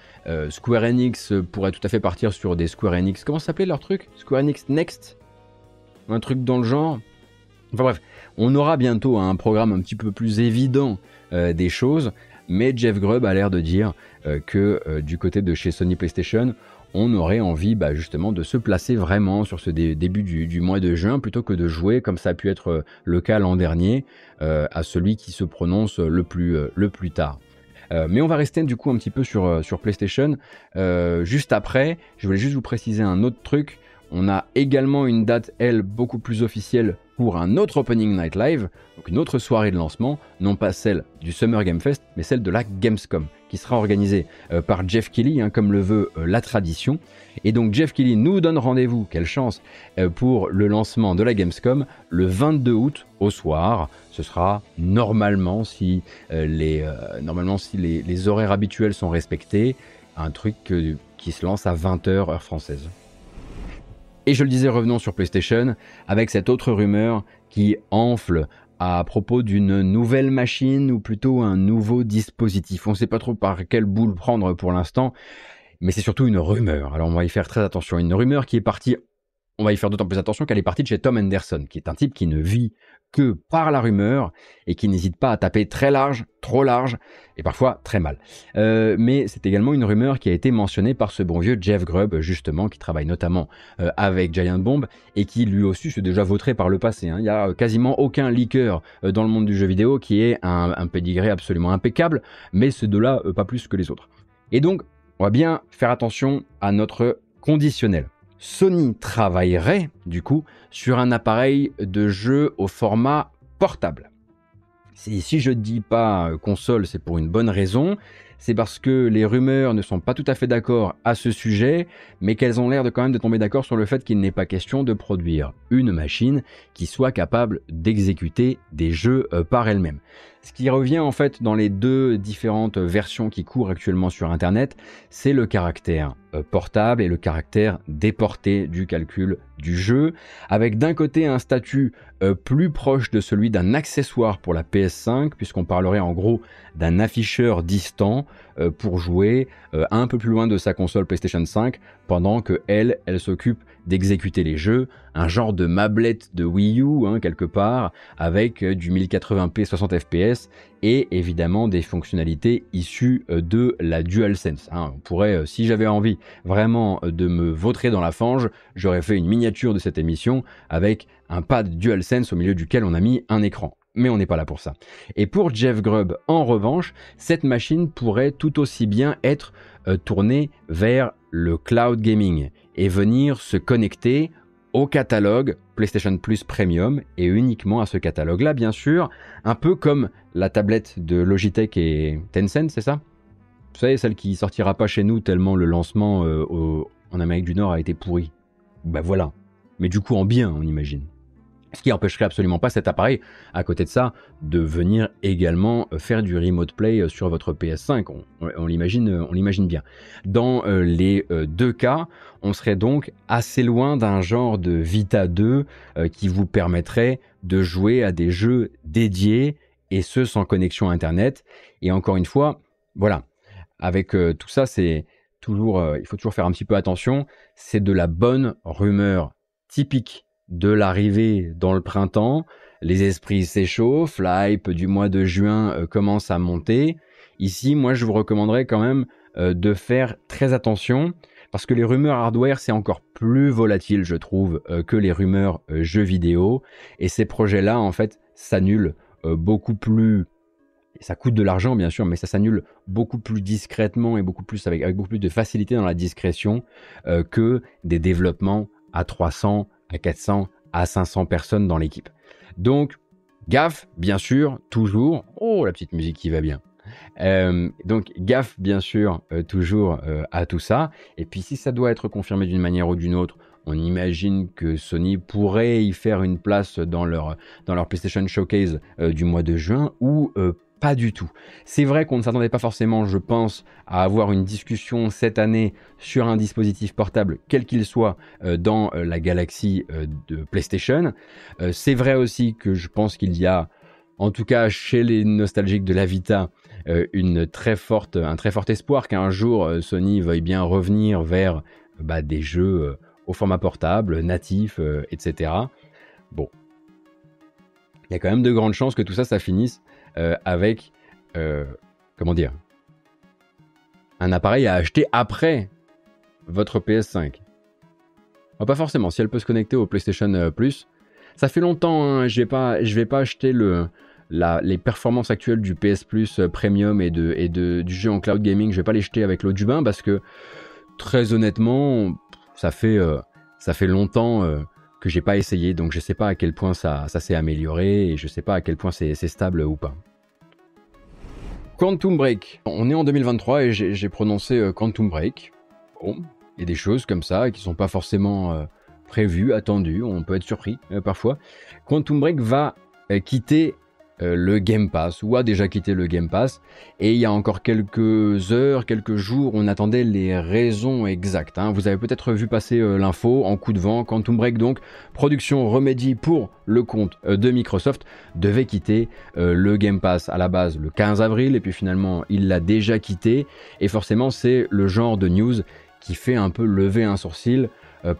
A: Square Enix pourrait tout à fait partir sur des Square Enix. Comment s'appelait leur truc? Square Enix Next? Un truc dans le genre? Enfin bref, on aura bientôt un programme un petit peu plus évident euh, des choses, mais Jeff Grubb a l'air de dire euh, que euh, du côté de chez Sony PlayStation, on aurait envie bah, justement de se placer vraiment sur ce début du, mois de juin plutôt que de jouer comme ça a pu être le cas l'an dernier à celui qui se prononce le plus, le plus tard. mais on va rester du coup un petit peu sur, sur PlayStation. juste après, je voulais juste vous préciser un autre truc. On a également une date, elle, beaucoup plus officielle pour un autre Opening Night Live, donc une autre soirée de lancement, non pas celle du Summer Game Fest, mais celle de la Gamescom, qui sera organisée euh, par Jeff Kelly, hein, comme le veut euh, la tradition. Et donc Jeff Kelly nous donne rendez-vous, quelle chance, euh, pour le lancement de la Gamescom le 22 août au soir. Ce sera normalement, si, les, normalement, si les, les, horaires habituels sont respectés, un truc qui se lance à 20h heure française. Et je le disais, revenons sur PlayStation, avec cette autre rumeur qui enfle à propos d'une nouvelle machine ou plutôt un nouveau dispositif. On ne sait pas trop par quelle boule prendre pour l'instant, mais c'est surtout une rumeur. Alors on va y faire très attention. Une rumeur qui est partie, on va y faire d'autant plus attention qu'elle est partie de chez Tom Anderson, qui est un type qui ne vit que par la rumeur et qui n'hésite pas à taper très large, trop large et parfois très mal. Euh, mais c'est également une rumeur qui a été mentionnée par ce bon vieux Jeff Grubb, justement, qui travaille notamment euh, avec Giant Bomb et qui lui aussi s'est déjà vautré par le passé. Hein. Il n'y a quasiment aucun leaker euh, dans le monde du jeu vidéo qui ait un, un pédigré absolument impeccable, mais ce deux là pas plus que les autres. Et donc, on va bien faire attention à notre conditionnel. Sony travaillerait du coup sur un appareil de jeu au format portable. Si, je ne dis pas console, c'est pour une bonne raison c'est parce que les rumeurs ne sont pas tout à fait d'accord à ce sujet, mais qu'elles ont l'air de quand même de tomber d'accord sur le fait qu'il n'est pas question de produire une machine qui soit capable d'exécuter des jeux euh, par elle-même. Ce qui revient en fait dans les deux différentes versions qui courent actuellement sur Internet, c'est le caractère euh, portable et le caractère déporté du calcul du jeu, avec d'un côté un statut euh, plus proche de celui d'un accessoire pour la PS5, puisqu'on parlerait en gros d'un afficheur distant euh, pour jouer un peu plus loin de sa console PlayStation 5, pendant que elle, elle s'occupe d'exécuter les jeux, un genre de mablette de Wii U hein, quelque part, avec du 1080p 60 fps et évidemment des fonctionnalités issues de la DualSense. Hein. On pourrait, si j'avais envie vraiment de me vautrer dans la fange, j'aurais fait une miniature de cette émission avec un pad DualSense au milieu duquel on a mis un écran. Mais on n'est pas là pour ça. Et pour Jeff Grubb, en revanche, cette machine pourrait tout aussi bien être euh, tournée vers le cloud gaming et venir se connecter au catalogue PlayStation Plus Premium et uniquement à ce catalogue-là, bien sûr, un peu comme la tablette de Logitech et Tencent, c'est ça? Vous savez, celle qui sortira pas chez nous tellement le lancement euh, en Amérique du Nord a été pourri. Ben voilà. Mais du coup en bien, on imagine. Ce qui empêcherait absolument pas cet appareil, à côté de ça, de venir également euh, faire du remote play euh, sur votre PS5. On, l'imagine, on l'imagine bien. Dans les deux cas, on serait donc assez loin d'un genre de Vita 2 qui vous permettrait de jouer à des jeux dédiés et ce sans connexion Internet. Et encore une fois, voilà, avec euh, tout ça, c'est toujours, euh, il faut toujours faire un petit peu attention. C'est de la bonne rumeur typique de l'arrivée dans le printemps. Les esprits s'échauffent, l'hype du mois de juin euh, commence à monter. Ici, moi, je vous recommanderais quand même de faire très attention parce que les rumeurs hardware, c'est encore plus volatile, je trouve, que les rumeurs jeux vidéo. Et ces projets-là, en fait, s'annulent beaucoup plus ça coûte de l'argent bien sûr, mais ça s'annule beaucoup plus discrètement et beaucoup plus avec, beaucoup plus de facilité dans la discrétion euh, que des développements à 300, à 400, à 500 personnes dans l'équipe. Donc gaffe, bien sûr, toujours. Oh la petite musique qui va bien. Euh, donc gaffe bien sûr euh, toujours à tout ça. Et puis si ça doit être confirmé d'une manière ou d'une autre, on imagine que Sony pourrait y faire une place dans leur, dans leur PlayStation Showcase du mois de juin ou pas du tout. C'est vrai qu'on ne s'attendait pas forcément, je pense, à avoir une discussion cette année sur un dispositif portable, quel qu'il soit, euh, dans euh, la galaxie euh, de PlayStation. c'est vrai aussi que je pense qu'il y a, en tout cas chez les nostalgiques de la Vita, une très forte, un très fort espoir qu'un jour Sony veuille bien revenir vers bah, des jeux au format portable, natif, etc. Bon. Il y a quand même de grandes chances que tout ça, ça finisse avec, euh, comment dire, un appareil à acheter après votre PS5. pas forcément, si elle peut se connecter au PlayStation euh, Plus. Ça fait longtemps, hein, je je vais pas acheter le, la, les performances actuelles du PS Plus Premium et, de, et de, du jeu en cloud gaming. Je vais pas les jeter avec l'eau du bain parce que très honnêtement, ça fait, ça fait longtemps que j'ai pas essayé, donc je sais pas à quel point ça, ça s'est amélioré et je sais pas à quel point c'est stable ou pas. Quantum Break. On est en 2023 et j'ai prononcé euh, Quantum Break. Bon, il y a des choses comme ça qui sont pas forcément euh, prévues, attendues, on peut être surpris euh, parfois. Quantum Break va quitter euh, le Game Pass, ou a déjà quitté le Game Pass. Et il y a encore quelques heures, quelques jours, on attendait les raisons exactes. Hein. Vous avez peut-être vu passer euh, l'info en coup de vent. Quantum Break, donc, production Remedy pour le compte euh, de Microsoft, devait quitter le Game Pass à la base le 15 avril, et puis finalement, il l'a déjà quitté. Et forcément, c'est le genre de news qui fait un peu lever un sourcil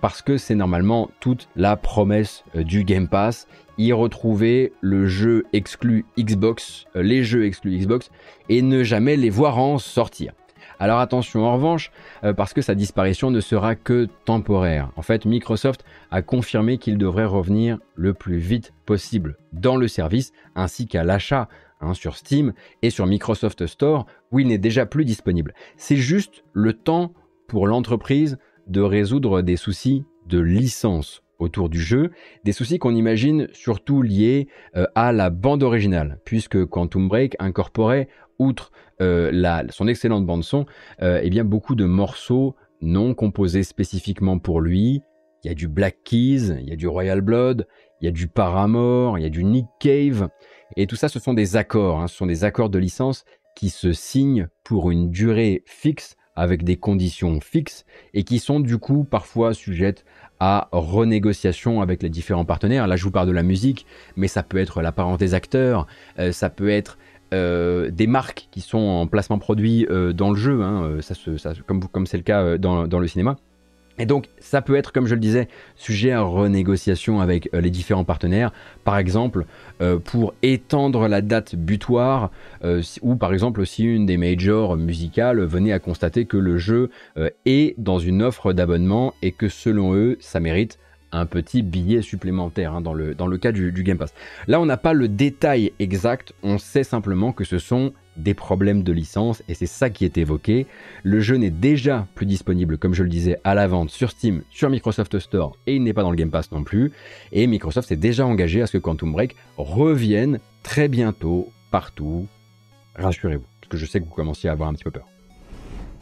A: parce que c'est normalement toute la promesse du Game Pass y retrouver le jeu exclu Xbox, euh, les jeux exclus Xbox, et ne jamais les voir en sortir. Alors attention en revanche, euh, parce que sa disparition ne sera que temporaire. En fait, Microsoft a confirmé qu'il devrait revenir le plus vite possible dans le service, ainsi qu'à l'achat hein, sur Steam et sur Microsoft Store, où il n'est déjà plus disponible. C'est juste le temps pour l'entreprise de résoudre des soucis de licence autour du jeu, des soucis qu'on imagine surtout liés euh, à la bande originale, puisque Quantum Break incorporait, outre euh, son excellente bande son, euh, eh bien beaucoup de morceaux non composés spécifiquement pour lui. Il y a du Black Keys, il y a du Royal Blood, il y a du Paramore, il y a du Nick Cave, et tout ça, ce sont des accords, hein, ce sont des accords de licence qui se signent pour une durée fixe avec des conditions fixes et qui sont du coup parfois sujettes à renégociation avec les différents partenaires. Là, je vous parle de la musique, mais ça peut être l'apparence des acteurs, euh, ça peut être euh, des marques qui sont en placement produit euh, dans le jeu, hein, comme, c'est le cas dans, le cinéma. Et donc, ça peut être, comme je le disais, sujet à renégociation avec les différents partenaires. Par exemple, pour étendre la date butoir, ou par exemple si une des majors musicales venait à constater que le jeu est dans une offre d'abonnement et que selon eux, ça mérite un petit billet supplémentaire hein, dans, le, cas du Game Pass. Là, on n'a pas le détail exact, on sait simplement que ce sont des problèmes de licence et c'est ça qui est évoqué. Le jeu n'est déjà plus disponible, comme je le disais, à la vente sur Steam, sur Microsoft Store et il n'est pas dans le Game Pass non plus. Et Microsoft s'est déjà engagé à ce que Quantum Break revienne très bientôt partout. Rassurez-vous, parce que je sais que vous commenciez à avoir un petit peu peur.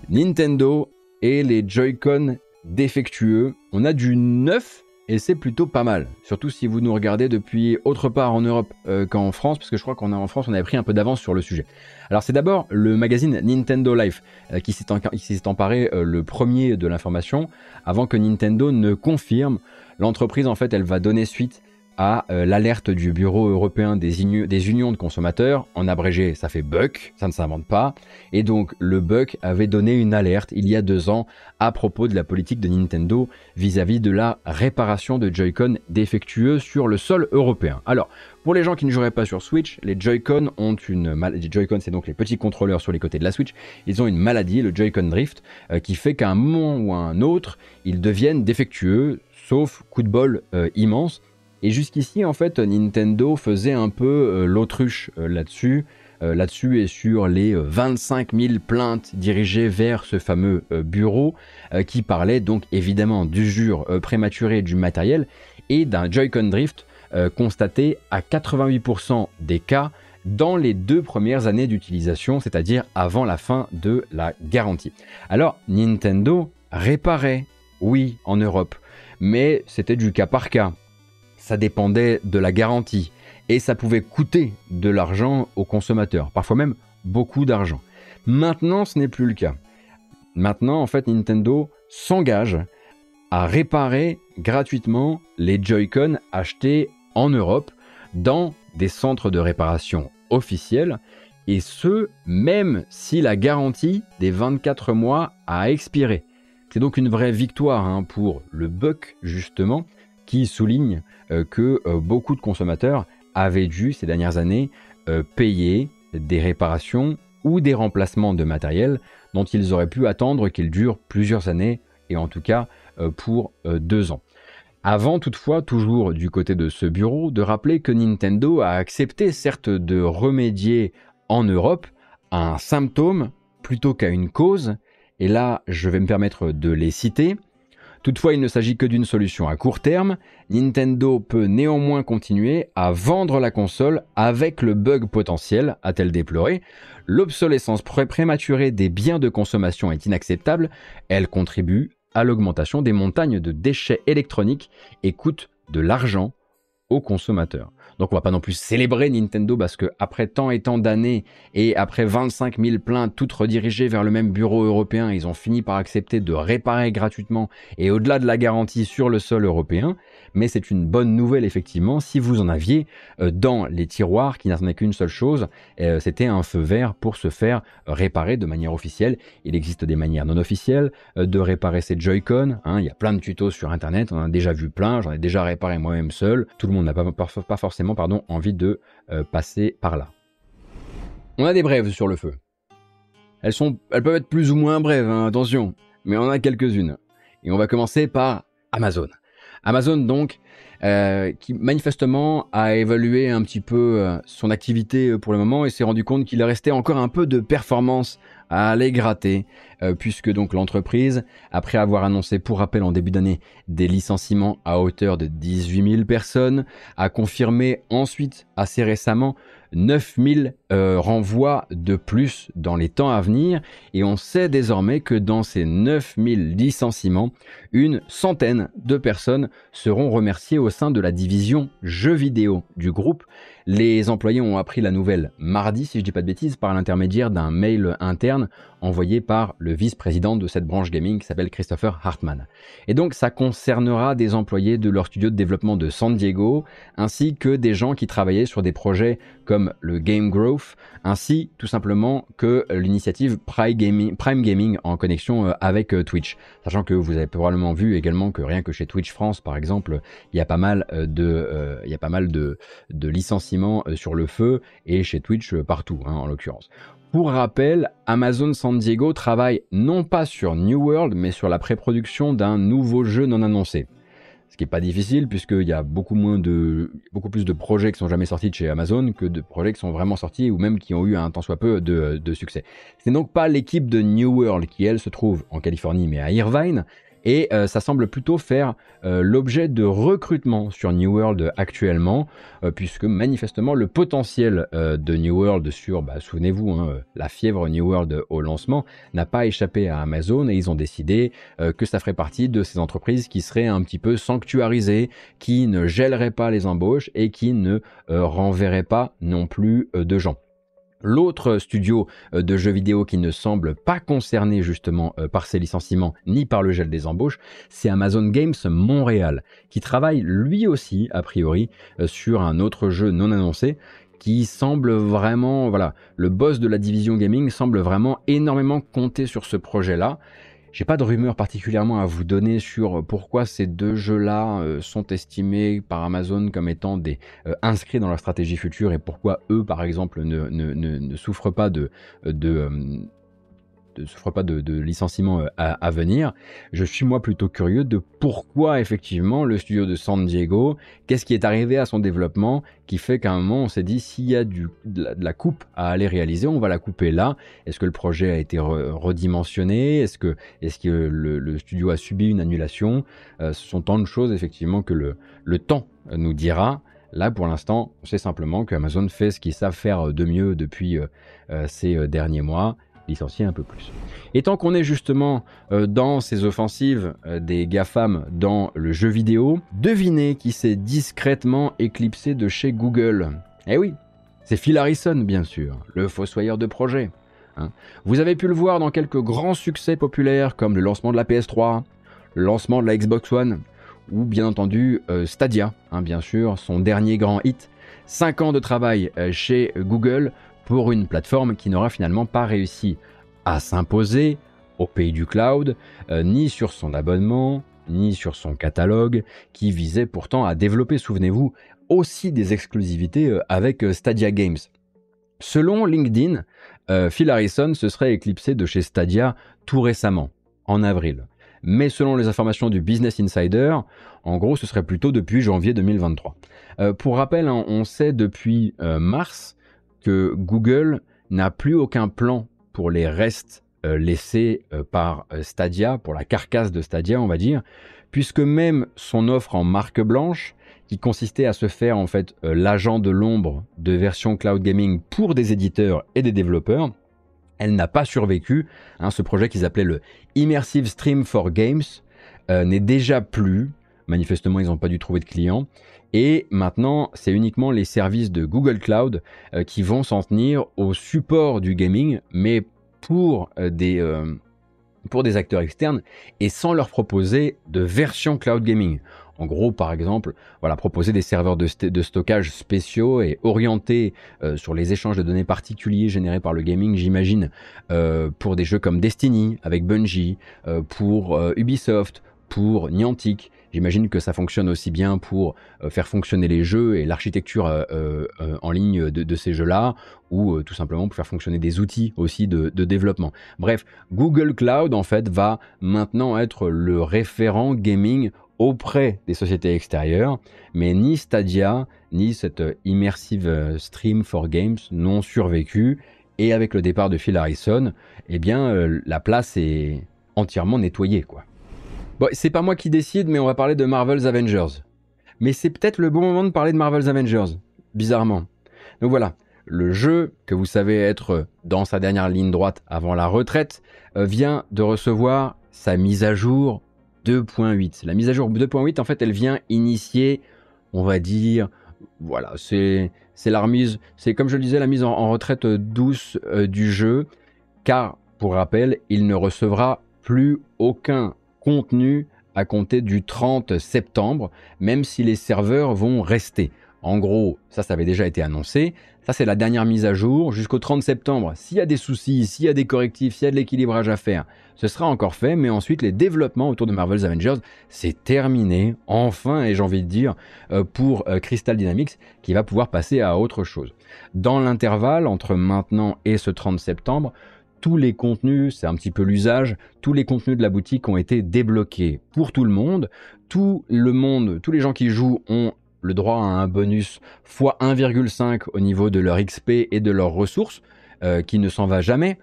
A: Nintendo et les Joy-Con défectueux. On a du neuf et c'est plutôt pas mal. Surtout si vous nous regardez depuis autre part en Europe euh, qu'en France, parce que je crois qu'en France on avait pris un peu d'avance sur le sujet. Alors c'est d'abord le magazine Nintendo Life euh, qui s'est emparé euh, le premier de l'information, avant que Nintendo ne confirme. L'entreprise en fait elle va donner suite à euh, l'alerte du Bureau européen des, unions de consommateurs. En abrégé, ça fait BUCK, ça ne s'invente pas. Et donc le BUCK avait donné une alerte il y a deux ans à propos de la politique de Nintendo vis-à-vis de la réparation de Joy-Con défectueux sur le sol européen. Alors, pour les gens qui ne joueraient pas sur Switch, les Joy-Con ont une maladie. Joy-Con, c'est donc les petits contrôleurs sur les côtés de la Switch. Ils ont une maladie, le Joy-Con Drift, euh, qui fait qu'à un moment ou à un autre, ils deviennent défectueux, sauf coup de bol euh, immense. Et jusqu'ici, en fait, Nintendo faisait un peu euh, l'autruche euh, là-dessus. Euh, là-dessus et sur les 25 000 plaintes dirigées vers ce fameux bureau qui parlait donc évidemment d'usure prématurée du matériel et d'un Joy-Con Drift constaté à 88% des cas dans les deux premières années d'utilisation, c'est-à-dire avant la fin de la garantie. Alors Nintendo réparait, oui, en Europe, mais c'était du cas par cas ça dépendait de la garantie et ça pouvait coûter de l'argent aux consommateurs, parfois même beaucoup d'argent. Maintenant, ce n'est plus le cas. Maintenant, en fait, Nintendo s'engage à réparer gratuitement les Joy-Con achetés en Europe dans des centres de réparation officiels, et ce, même si la garantie des 24 mois a expiré. C'est donc une vraie victoire hein, pour le Buck, justement, qui souligne que euh, beaucoup de consommateurs avaient dû ces dernières années euh, payer des réparations ou des remplacements de matériel dont ils auraient pu attendre qu'ils durent plusieurs années et en tout cas pour deux ans. Avant toutefois, toujours du côté de ce bureau, de rappeler que Nintendo a accepté certes de remédier en Europe à un symptôme plutôt qu'à une cause, et là je vais me permettre de les citer. Toutefois, il ne s'agit que d'une solution à court terme. Nintendo peut néanmoins continuer à vendre la console avec le bug potentiel, a-t-elle déploré. L'obsolescence prématurée des biens de consommation est inacceptable. Elle contribue à l'augmentation des montagnes de déchets électroniques et coûte de l'argent aux consommateurs. Donc on va pas non plus célébrer Nintendo parce que après tant et tant d'années et après 25 000 plaintes toutes redirigées vers le même bureau européen, ils ont fini par accepter de réparer gratuitement et au-delà de la garantie sur le sol européen. Mais c'est une bonne nouvelle effectivement si vous en aviez euh, dans les tiroirs qui n'attendaient qu'une seule chose, euh, c'était un feu vert pour se faire réparer de manière officielle. Il existe des manières non officielles euh, de réparer ces Joy-Con. Hein. il y a plein de tutos sur internet, on en a déjà vu plein, j'en ai déjà réparé moi-même seul. Tout le monde n'a pas, forcément pardon, envie de passer par là. On a des brèves sur le feu. Elles, peuvent être plus ou moins brèves, hein, attention, mais on a quelques-unes. Et on va commencer par Amazon. Amazon donc, euh, qui manifestement a évalué un petit peu euh, son activité pour le moment et s'est rendu compte qu'il restait encore un peu de performance à aller gratter, euh, puisque donc l'entreprise, après avoir annoncé pour rappel en début d'année des licenciements à hauteur de 18 000 personnes, a confirmé ensuite assez récemment 9000 euh, renvois de plus dans les temps à venir et on sait désormais que dans ces 9000 licenciements, une centaine de personnes seront remerciées au sein de la division jeux vidéo du groupe. Les employés ont appris la nouvelle mardi, si je dis pas de bêtises, par l'intermédiaire d'un mail interne envoyé par le vice-président de cette branche gaming qui s'appelle Christopher Hartman. Et donc ça concernera des employés de leur studio de développement de San Diego, ainsi que des gens qui travaillaient sur des projets comme le Game Growth, ainsi tout simplement que l'initiative Prime Gaming, en connexion euh, avec euh, Twitch. Sachant que vous avez probablement vu également que rien que chez Twitch France par exemple, il y a pas mal euh, de licenciements sur le feu et chez Twitch partout hein, en l'occurrence. Pour rappel, Amazon San Diego travaille non pas sur New World, mais sur la pré-production d'un nouveau jeu non annoncé. Ce qui n'est pas difficile, puisqu'il y a beaucoup, moins de, beaucoup plus de projets qui sont jamais sortis de chez Amazon que de projets qui sont vraiment sortis ou même qui ont eu un tant soit peu de, de succès. C'est donc pas l'équipe de New World qui, elle, se trouve en Californie, mais à Irvine, et euh, ça semble plutôt faire euh, l'objet de recrutement sur New World actuellement, euh, puisque manifestement le potentiel de New World sur, bah, souvenez-vous, hein, la fièvre New World au lancement n'a pas échappé à Amazon et ils ont décidé que ça ferait partie de ces entreprises qui seraient un petit peu sanctuarisées, qui ne gèleraient pas les embauches et qui ne renverraient pas non plus de gens. L'autre studio euh, de jeux vidéo qui ne semble pas concerné justement euh, par ces licenciements ni par le gel des embauches, c'est Amazon Games Montréal, qui travaille lui aussi, a priori, euh, sur un autre jeu non annoncé qui semble vraiment, voilà, le boss de la division gaming semble vraiment énormément compter sur ce projet-là. J'ai pas de rumeur particulièrement à vous donner sur pourquoi ces deux jeux-là euh, sont estimés par Amazon comme étant des euh, inscrits dans leur stratégie future et pourquoi eux, par exemple, ne, souffrent pas de, euh, ne souffre pas de, licenciement euh, à, venir. Je suis moi plutôt curieux de pourquoi effectivement le studio de San Diego, qu'est-ce qui est arrivé à son développement qui fait qu'à un moment on s'est dit s'il y a du, de, la, coupe à aller réaliser, on va la couper là. Est-ce que le projet a été redimensionné? Est-ce que, est que le, studio a subi une annulation? Euh, Ce sont tant de choses effectivement que le, le temps nous dira. Là, pour l'instant, c'est simplement que Amazon fait ce qu'ils savent faire de mieux depuis euh, ces derniers mois, licencier un peu plus. Et tant qu'on est justement euh, dans ces offensives euh, des GAFAM dans le jeu vidéo, devinez qui s'est discrètement éclipsé de chez Google. Eh oui, c'est Phil Harrison bien sûr, le fossoyeur de projet. Hein. Vous avez pu le voir dans quelques grands succès populaires comme le lancement de la PS3, le lancement de la Xbox One, ou bien entendu euh, Stadia, hein, bien sûr, son dernier grand hit. 5 ans de travail chez Google pour une plateforme qui n'aura finalement pas réussi à s'imposer au pays du cloud, euh, ni sur son abonnement, ni sur son catalogue, qui visait pourtant à développer, souvenez-vous, aussi des exclusivités euh, avec euh, Stadia Games. Selon LinkedIn, Phil Harrison se serait éclipsé de chez Stadia tout récemment, en avril. Mais selon les informations du Business Insider, en gros, ce serait plutôt depuis janvier 2023. pour rappel, hein, on sait depuis mars Google n'a plus aucun plan pour les restes euh, laissés euh, par euh, Stadia, pour la carcasse de Stadia, on va dire, puisque même son offre en marque blanche, qui consistait à se faire en fait l'agent de l'ombre de version cloud gaming pour des éditeurs et des développeurs, elle n'a pas survécu. Hein, ce projet qu'ils appelaient le Immersive Stream for Games n'est déjà plus. Manifestement, ils n'ont pas dû trouver de clients. Et maintenant, c'est uniquement les services de Google Cloud euh, qui vont s'en tenir au support du gaming, mais pour, euh, des, euh, pour des acteurs externes et sans leur proposer de version cloud gaming. En gros, par exemple, voilà, proposer des serveurs de, de stockage spéciaux et orientés sur les échanges de données particuliers générés par le gaming, j'imagine, pour des jeux comme Destiny avec Bungie, pour Ubisoft, pour Niantic, J'imagine que ça fonctionne aussi bien pour euh, faire fonctionner les jeux et l'architecture euh, euh, en ligne de, ces jeux-là, ou tout simplement pour faire fonctionner des outils aussi de, développement. Bref, Google Cloud en fait va maintenant être le référent gaming auprès des sociétés extérieures, mais ni Stadia ni cette immersive stream for games n'ont survécu Et avec le départ de Phil Harrison, eh bien, la place est entièrement nettoyée, quoi. Bon, c'est pas moi qui décide, mais on va parler de Marvel's Avengers. Mais c'est peut-être le bon moment de parler de Marvel's Avengers, bizarrement. Donc voilà, le jeu, que vous savez être dans sa dernière ligne droite avant la retraite, euh, vient de recevoir sa mise à jour 2.8. La mise à jour 2.8, en fait, elle vient initier, on va dire, voilà, c'est la remise, c'est comme je le disais, la mise en, retraite douce euh, du jeu, car pour rappel, il ne recevra plus aucun contenu à compter du 30 septembre, même si les serveurs vont rester. En gros, ça, ça avait déjà été annoncé. Ça, c'est la dernière mise à jour jusqu'au 30 septembre. S'il y a des soucis, s'il y a des correctifs, s'il y a de l'équilibrage à faire, ce sera encore fait. Mais ensuite, les développements autour de Marvel's Avengers, c'est terminé, enfin, et j'ai envie de dire, euh, pour euh, Crystal Dynamics, qui va pouvoir passer à autre chose. Dans l'intervalle entre maintenant et ce 30 septembre, tous les contenus, c'est un petit peu l'usage, tous les contenus de la boutique ont été débloqués pour tout le monde. Tout le monde, tous les gens qui jouent ont le droit à un bonus x 1,5 au niveau de leur XP et de leurs ressources, euh, qui ne s'en va jamais.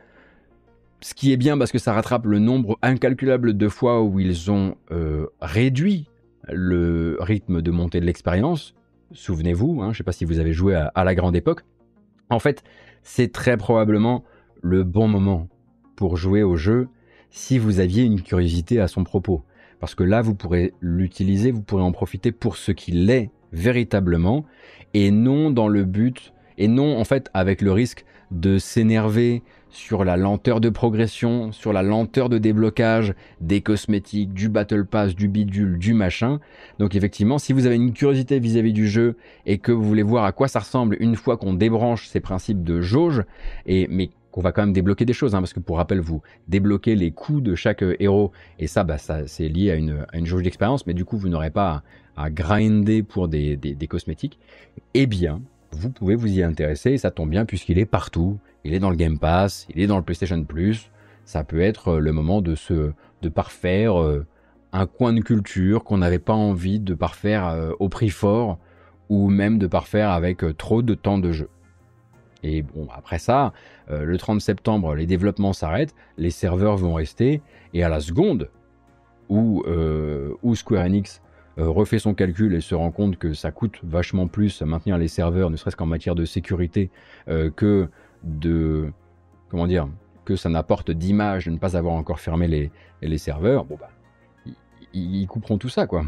A: Ce qui est bien parce que ça rattrape le nombre incalculable de fois où ils ont euh, réduit le rythme de montée de l'expérience. Souvenez-vous, hein, je ne sais pas si vous avez joué à, la grande époque. En fait, c'est très probablement le bon moment pour jouer au jeu si vous aviez une curiosité à son propos. Parce que là, vous pourrez l'utiliser, vous pourrez en profiter pour ce qu'il est véritablement et non dans le but et non en fait avec le risque de s'énerver sur la lenteur de progression, sur la lenteur de déblocage des cosmétiques, du battle pass, du bidule, du machin. Donc effectivement, si vous avez une curiosité vis-à-vis du jeu et que vous voulez voir à quoi ça ressemble une fois qu'on débranche ces principes de jauge, et mais qu'on va quand même débloquer des choses, hein, parce que pour rappel, vous débloquez les coups de chaque euh, héros, et ça, bah, ça c'est lié à une, à une jauge d'expérience, mais du coup, vous n'aurez pas à grinder pour des, cosmétiques, eh bien, vous pouvez vous y intéresser et ça tombe bien puisqu'il est partout. Il est dans le Game Pass, il est dans le PlayStation Plus. Ça peut être euh, le moment de se de parfaire euh, un coin de culture qu'on n'avait pas envie de parfaire au prix fort ou même de parfaire avec trop de temps de jeu. Et bon, après ça, le 30 septembre, les développements s'arrêtent, les serveurs vont rester, et à la seconde où, où Square Enix euh, refait son calcul et se rend compte que ça coûte vachement plus à maintenir les serveurs, ne serait-ce qu'en matière de sécurité, euh, que de comment dire, que ça n'apporte d'image de ne pas avoir encore fermé les, les serveurs, bon bah, ils, couperont tout ça quoi.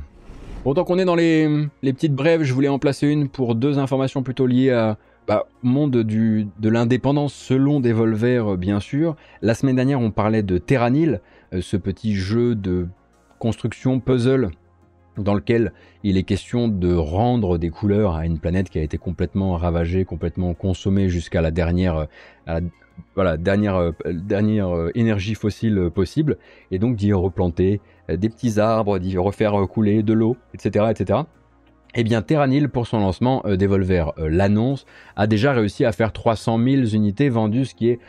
A: Autant qu'on est dans les, les, petites brèves, je voulais en placer une pour deux informations plutôt liées à bah, monde de l'indépendance selon Devolver bien sûr. La semaine dernière on parlait de Terranil, euh, ce petit jeu de construction puzzle dans lequel il est question de rendre des couleurs à une planète qui a été complètement ravagée, complètement consommée jusqu'à la dernière, dernière, dernière énergie fossile possible, et donc d'y replanter des petits arbres, d'y refaire couler de l'eau, etc., etc. Eh bien, Terranil, pour son lancement, euh, Devolver euh, l'annonce, a déjà réussi à faire 300 000 unités vendues, ce qui est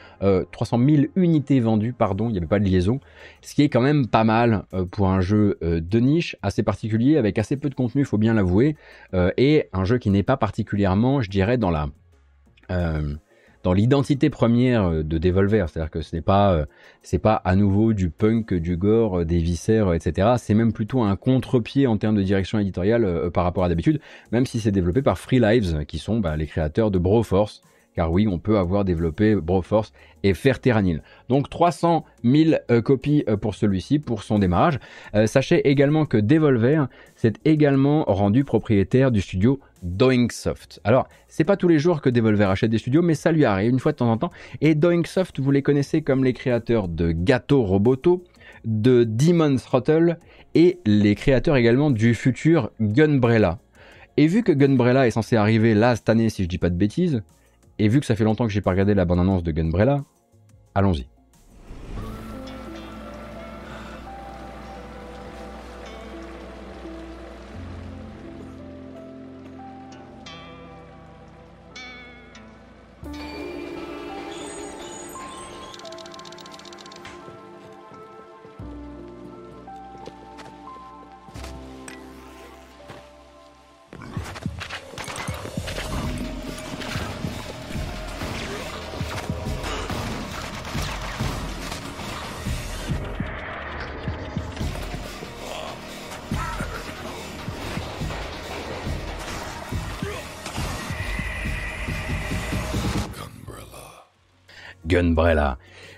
A: 300 euh, 000 unités vendues, pardon, il n'y avait pas de liaison, ce qui est quand même pas mal pour un jeu de niche, assez particulier, avec assez peu de contenu, il faut bien l'avouer, et un jeu qui n'est pas particulièrement, je dirais, dans la dans l'identité première euh, de Devolver, c'est-à-dire que ce n'est pas, euh, pas à nouveau du punk, du gore, euh, des viscères, etc. C'est même plutôt un contre-pied en termes de direction éditoriale par rapport à d'habitude, même si c'est développé par Free Lives, qui sont bah, les créateurs de Broforce, car oui, on peut avoir développé Broforce et faire Terranil. Donc 300 000 euh, copies pour celui-ci, pour son démarrage. Sachez également que Devolver s'est également rendu propriétaire du studio Doingsoft. Alors, c'est pas tous les jours que Devolver achète des studios, mais ça lui arrive une fois de temps en temps. Et Doingsoft, vous les connaissez comme les créateurs de Gato Roboto, de Demon Throttle et les créateurs également du futur Gunbrella. Et vu que Gunbrella est censé arriver là cette année, si je dis pas de bêtises, et vu que ça fait longtemps que j'ai pas regardé la bande-annonce de Gunbrella, allons-y.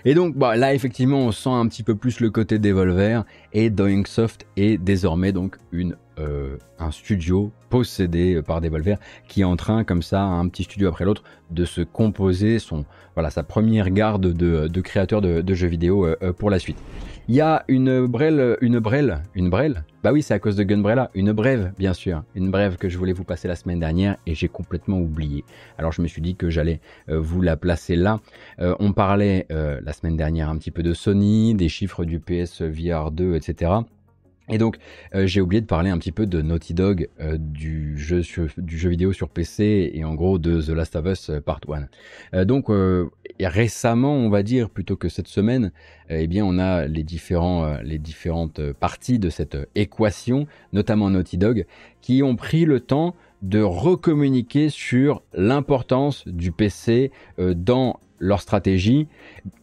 A: Et donc bah, là effectivement on sent un petit peu plus le côté Devolver et Doingsoft est désormais donc une, euh, un studio possédé par Devolver qui est en train comme ça un petit studio après l'autre de se composer son voilà sa première garde de, créateurs de, jeux vidéo euh, euh, pour la suite. Il y a une brelle, une brelle, une brelle. Bah oui, c'est à cause de Gunbrella. Une brève, bien sûr. Une brève que je voulais vous passer la semaine dernière et j'ai complètement oublié. Alors je me suis dit que j'allais euh, vous la placer là. Euh, on parlait euh, la semaine dernière un petit peu de Sony, des chiffres du PS VR 2, etc. Et donc, euh, j'ai oublié de parler un petit peu de Naughty Dog, euh, du, jeu du jeu vidéo sur PC et en gros de The Last of Us euh, Part 1. donc, récemment, on va dire, plutôt que cette semaine, eh bien, on a les, différents, les différentes parties de cette équation, notamment Naughty Dog, qui ont pris le temps de recommuniquer sur l'importance du PC dans leur stratégie.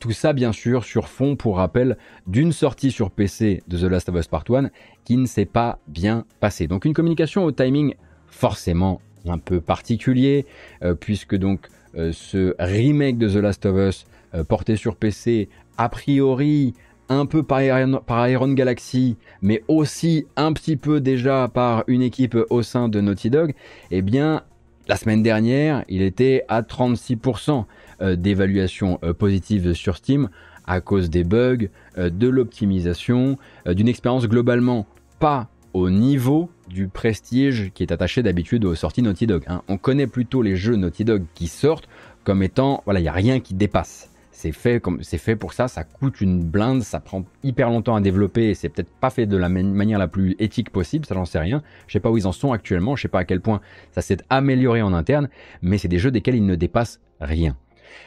A: Tout ça, bien sûr, sur fond, pour rappel, d'une sortie sur PC de The Last of Us Part 1 qui ne s'est pas bien passée. Donc une communication au timing forcément un peu particulier, euh, puisque donc euh, ce remake de The Last of Us euh, porté sur PC, a priori un peu par Iron, par Iron, Galaxy, mais aussi un petit peu déjà par une équipe au sein de Naughty Dog, eh bien, la semaine dernière, il était à 36%. Euh, d'évaluation euh, positive sur Steam à cause des bugs, euh, de l'optimisation, d'une expérience globalement pas au niveau du prestige qui est attaché d'habitude aux sorties Naughty Dog. Hein. On connaît plutôt les jeux Naughty Dog qui sortent comme étant, voilà, il n'y a rien qui dépasse. C'est fait comme fait pour ça, ça coûte une blinde, ça prend hyper longtemps à développer c'est peut-être pas fait de la manière la plus éthique possible, ça j'en sais rien. Je sais pas où ils en sont actuellement, je sais pas à quel point ça s'est amélioré en interne, mais c'est des jeux desquels ils ne dépassent rien.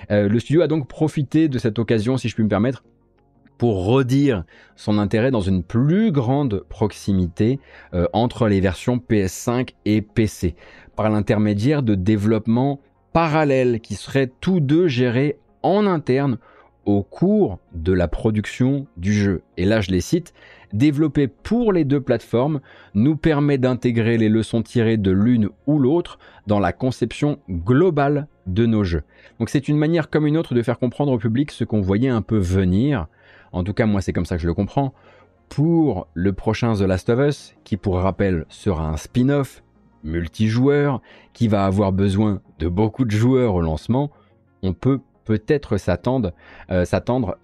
A: Euh, le studio a donc profité de cette occasion, si je puis me permettre, pour redire son intérêt dans une plus grande proximité euh, entre les versions PS5 et PC, par l'intermédiaire de développements parallèles qui seraient tous deux gérés en interne au cours de la production du jeu. Et là, je les cite, développer pour les deux plateformes nous permet d'intégrer les leçons tirées de l'une ou l'autre dans la conception globale de nos jeux. Donc c'est une manière comme une autre de faire comprendre au public ce qu'on voyait un peu venir. En tout cas, moi c'est comme ça que je le comprends. Pour le prochain The Last of Us, qui pour rappel sera un spin-off multijoueur, qui va avoir besoin de beaucoup de joueurs au lancement, on peut peut-être s'attendre euh,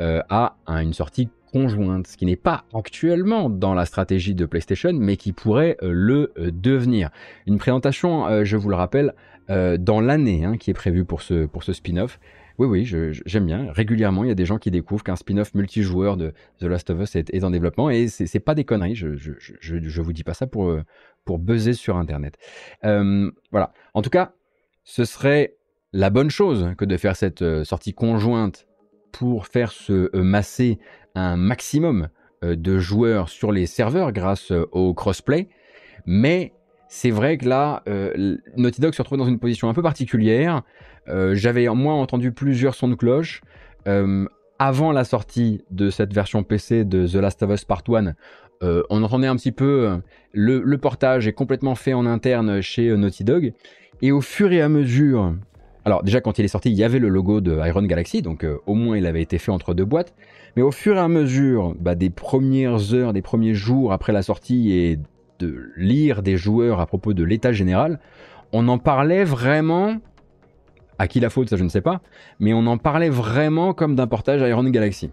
A: euh, à une sortie conjointe, ce qui n'est pas actuellement dans la stratégie de PlayStation, mais qui pourrait euh, le devenir. Une présentation, je vous le rappelle, dans l'année hein, qui est prévue pour ce, pour ce spin-off. Oui, oui, j'aime bien. Régulièrement, il y a des gens qui découvrent qu'un spin-off multijoueur de The Last of Us est, en développement et c'est pas des conneries. Je, je, je, vous dis pas ça pour, pour buzzer sur Internet. voilà. En tout cas, ce serait la bonne chose que de faire cette sortie conjointe pour faire se masser un maximum euh, de joueurs sur les serveurs grâce euh, au crossplay. Mais c'est vrai que là, euh, Naughty Dog se retrouve dans une position un peu particulière. J'avais moi entendu plusieurs sons de cloche. avant la sortie de cette version PC de The Last of Us Part 1, on entendait un petit peu le, portage est complètement fait en interne chez Naughty Dog. Et au fur et à mesure alors déjà quand il est sorti, il y avait le logo de Iron Galaxy, donc euh, au moins il avait été fait entre deux boîtes. Mais au fur et à mesure bah, des premières heures, des premiers jours après la sortie et de lire des joueurs à propos de l'état général, on en parlait vraiment. À qui la faute, ça je ne sais pas, mais on en parlait vraiment comme d'un portage Iron Galaxy.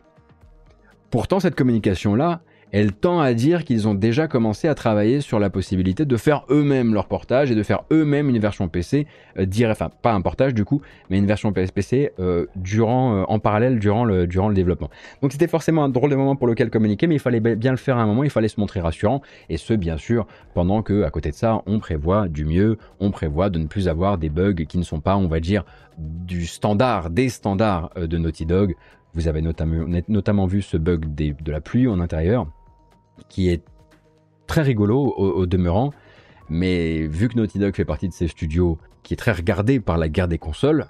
A: Pourtant, cette communication-là, elle tend à dire qu'ils ont déjà commencé à travailler sur la possibilité de faire eux-mêmes leur portage et de faire eux-mêmes une version PC, euh, enfin pas un portage du coup, mais une version PC euh, durant, euh, en parallèle durant le, durant le développement. Donc c'était forcément un drôle de moment pour lequel communiquer, mais il fallait bien le faire à un moment, il fallait se montrer rassurant, et ce bien sûr pendant que à côté de ça, on prévoit du mieux, on prévoit de ne plus avoir des bugs qui ne sont pas, on va dire, du standard, des standards de Naughty Dog. Vous avez notamment, notamment vu ce bug de la pluie en intérieur qui est très rigolo au, demeurant. Mais vu que Naughty Dog fait partie de ces studios qui est très regardé par la guerre des consoles,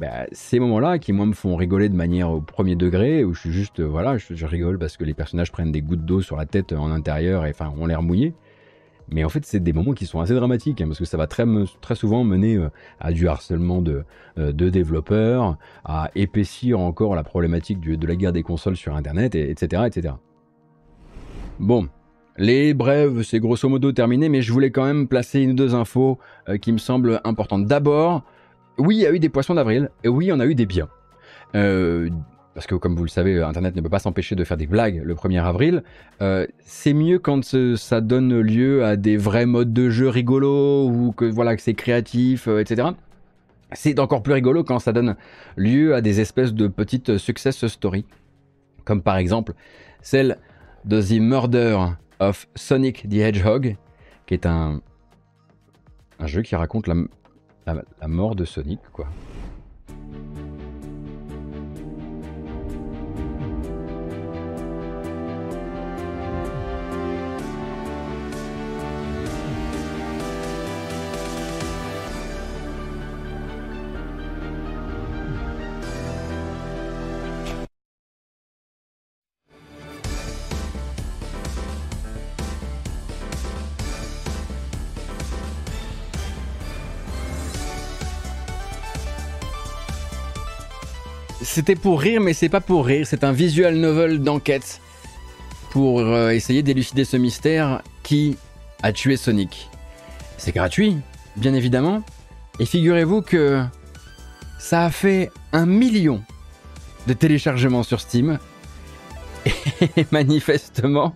A: bah, ces moments-là qui moi me font rigoler de manière au premier degré, où je suis juste, voilà, je, rigole parce que les personnages prennent des gouttes d'eau sur la tête en intérieur et enfin ont l'air mouillés. Mais en fait, c'est des moments qui sont assez dramatiques, hein, parce que ça va très, très souvent mener euh, à du harcèlement euh, de, développeurs, à épaissir encore la problématique de la guerre des consoles sur Internet, etc., etc. Bon, les brèves, c'est grosso modo terminé, mais je voulais quand même placer une ou deux infos euh, qui me semblent importantes. D'abord, oui, il y a eu des poissons d'avril, et oui, on a eu des biens. Euh, parce que comme vous le savez, Internet ne peut pas s'empêcher de faire des blagues le 1er avril. Euh, c'est mieux quand ça donne lieu à des vrais modes de jeu rigolos ou que voilà que c'est créatif, etc. C'est encore plus rigolo quand ça donne lieu à des espèces de petites success stories, comme par exemple celle de The Murder of Sonic the Hedgehog, qui est un, un jeu qui raconte la, la, la mort de Sonic, quoi. C'était pour rire, mais c'est pas pour rire. C'est un visual novel d'enquête pour euh, essayer d'élucider ce mystère qui a tué Sonic. C'est gratuit, bien évidemment. Et figurez-vous que ça a fait un million de téléchargements sur Steam. Et manifestement,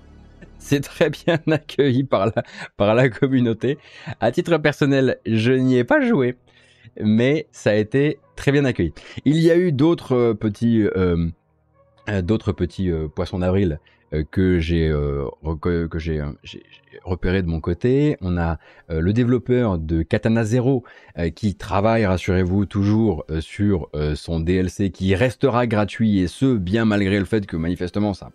A: c'est très bien accueilli par la, par la communauté. À titre personnel, je n'y ai pas joué mais ça a été très bien accueilli. Il y a eu d'autres euh, petits, euh, euh, poissons d'avril que j'ai que repéré de mon côté. On a le développeur de Katana Zero qui travaille, rassurez-vous, toujours sur son DLC qui restera gratuit et ce bien malgré le fait que manifestement ça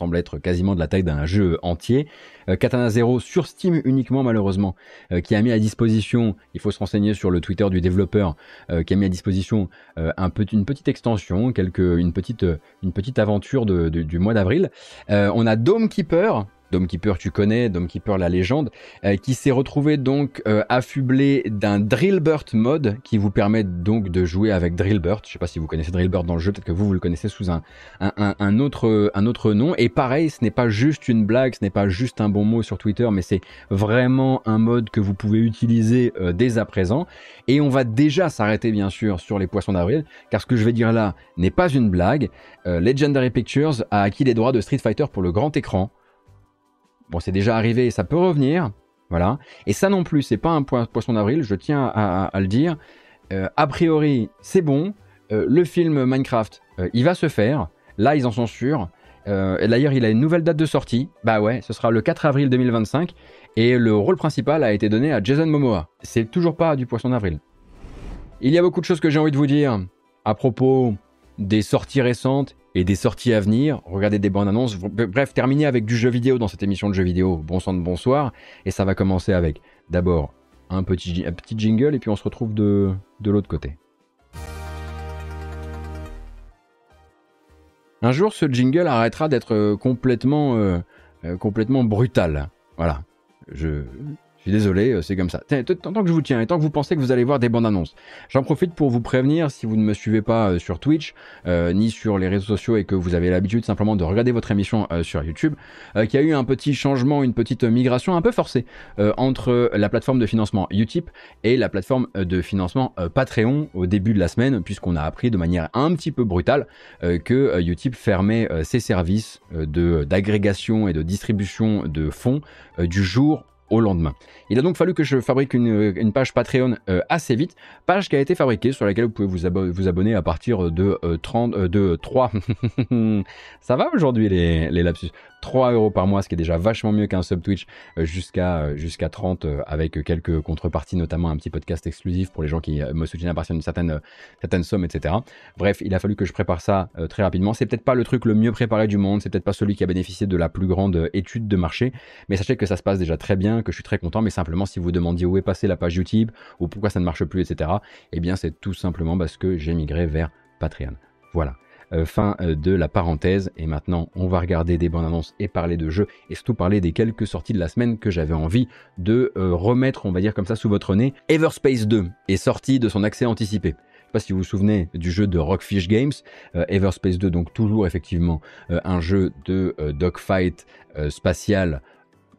A: semble être quasiment de la taille d'un jeu entier. Euh, Katana Zero sur Steam uniquement malheureusement, euh, qui a mis à disposition, il faut se renseigner sur le Twitter du développeur, euh, qui a mis à disposition une petite extension, une, petite, une petite aventure du mois d'avril. on a Dome Keeper, Dome Keeper tu connais, Dome Keeper la légende, euh, qui s'est retrouvé donc euh, affublé d'un Drillbert mode qui vous permet donc de jouer avec Drillbert. Je sais pas si vous connaissez Drillbert dans le jeu, peut-être que vous vous le connaissez sous un, un, autre, un autre nom. Et pareil, ce n'est pas juste une blague, ce n'est pas juste un bon mot sur Twitter, mais c'est vraiment un mode que vous pouvez utiliser euh, dès à présent. Et on va déjà s'arrêter bien sûr sur les poissons d'avril, car ce que je vais dire là n'est pas une blague. Legendary Pictures a acquis les droits de Street Fighter pour le grand écran. Bon, c'est déjà arrivé ça peut revenir. Voilà. Et ça non plus, c'est pas un poisson d'avril, je tiens à, le dire. Euh, a priori, c'est bon. Euh, le film Minecraft, euh, il va se faire. Là, ils en sont sûrs. D'ailleurs, il a une nouvelle date de sortie. Bah ouais, ce sera le 4 avril 2025. Et le rôle principal a été donné à Jason Momoa. C'est toujours pas du poisson d'avril. Il y a beaucoup de choses que j'ai envie de vous dire à propos des sorties récentes et des sorties à venir, regardez des bandes annonces, bref, terminer avec du jeu vidéo dans cette émission de jeu vidéo, bon de bonsoir, et ça va commencer avec d'abord un petit, jingle et puis on se retrouve de, de l'autre côté. Un jour, ce jingle arrêtera d'être euh, complètement, euh, euh, complètement brutal. Voilà. Je, je suis désolé, euh, c'est comme ça. Tant que je vous tiens et tant que vous pensez que vous allez voir des bandes annonces, j'en profite pour vous prévenir si vous ne me suivez pas euh, sur Twitch euh, ni sur les réseaux sociaux et que vous avez l'habitude simplement de regarder votre émission sur YouTube, qu'il y a eu un petit changement, une petite migration un peu forcée entre la plateforme de financement Utip et la plateforme de financement Patreon au début de la semaine, puisqu'on a appris de manière un petit peu brutale que Utip fermait ses services d'agrégation et de distribution de fonds du jour au lendemain. Il a donc fallu que je fabrique une, page Patreon euh, assez vite, page qui a été fabriquée sur laquelle vous pouvez vous, abonner à partir de 30 euh, de 3 ça va aujourd'hui les lapsus? 3 euros par mois, ce qui est déjà vachement mieux qu'un sub Twitch, euh, jusqu'à euh, jusqu'à 30 euh, avec quelques contreparties, notamment un petit podcast exclusif pour les gens qui me soutiennent à partir d'une certaine, certaine somme, etc. Bref, il a fallu que je prépare ça très rapidement. C'est peut-être pas le truc le mieux préparé du monde, c'est peut-être pas celui qui a bénéficié de la plus grande étude de marché, mais sachez que ça se passe déjà très bien, que je suis très content, mais simplement si vous demandiez où est passée la page YouTube ou pourquoi ça ne marche plus, etc., eh bien c'est tout simplement parce que j'ai migré vers Patreon. Voilà. Fin de la parenthèse. Et maintenant, on va regarder des bandes annonces et parler de jeux et surtout parler des quelques sorties de la semaine que j'avais envie de remettre, on va dire comme ça, sous votre nez. Everspace 2 est sorti de son accès anticipé. Je sais pas si vous vous souvenez du jeu de Rockfish Games, Everspace 2, donc toujours effectivement un jeu de dogfight spatial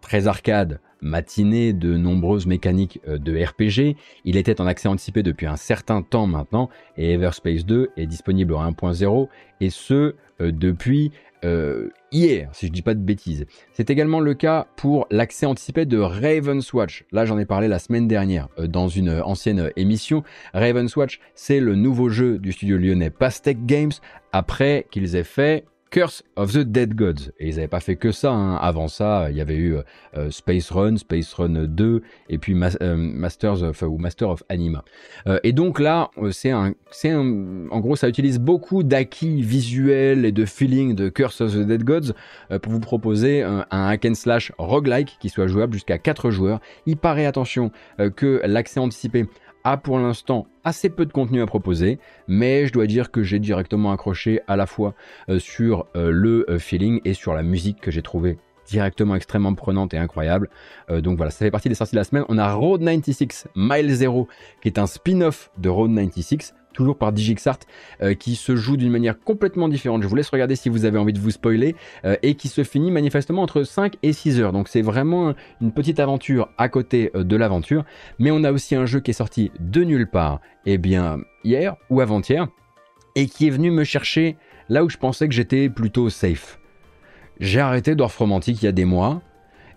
A: très arcade, matinée de nombreuses mécaniques euh, de RPG. Il était en accès anticipé depuis un certain temps maintenant et Everspace 2 est disponible en 1.0 et ce euh, depuis euh, hier, si je dis pas de bêtises. C'est également le cas pour l'accès anticipé de Raven's Watch. Là, j'en ai parlé la semaine dernière dans une ancienne émission. Raven's Watch, c'est le nouveau jeu du studio lyonnais Pastec Games après qu'ils aient fait Curse of the Dead Gods. Et ils n'avaient pas fait que ça. Hein. Avant ça, il y avait eu euh, Space Run, Space Run 2, et puis euh, Masters of, ou Master of Anima. Euh, et donc là, c'est un, c'est en gros, ça utilise beaucoup d'acquis visuels et de feeling de Curse of the Dead Gods pour vous proposer un, un hack and slash roguelike qui soit jouable jusqu'à 4 joueurs. Il paraît, attention, que l'accès anticipé a pour l'instant assez peu de contenu à proposer, mais je dois dire que j'ai directement accroché à la fois euh, sur euh, le euh, feeling et sur la musique que j'ai trouvé directement extrêmement prenante et incroyable. donc voilà, ça fait partie des sorties de la semaine. On a Road 96 Mile Zero, qui est un spin-off de Road 96 toujours par Digixart, euh, qui se joue d'une manière complètement différente. Je vous laisse regarder si vous avez envie de vous spoiler, euh, et qui se finit manifestement entre 5 et 6 heures. Donc c'est vraiment une petite aventure à côté euh, de l'aventure. Mais on a aussi un jeu qui est sorti de nulle part, eh bien hier ou avant-hier, et qui est venu me chercher là où je pensais que j'étais plutôt safe. J'ai arrêté Dwarf Romantique il y a des mois,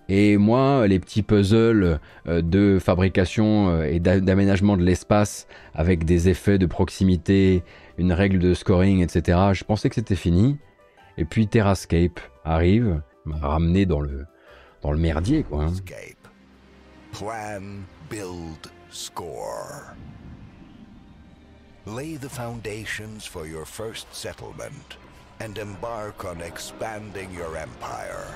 A: et moi, les petits puzzles euh, de fabrication euh, et d'aménagement de l'espace avec des effets de proximité, une règle de scoring, etc., je pensais que c'était fini. Et puis Terrascape arrive, m'a ramené dans le, dans le merdier, quoi. Hein. Plan, build, score. Lay the foundations for your first settlement and embark on expanding your empire.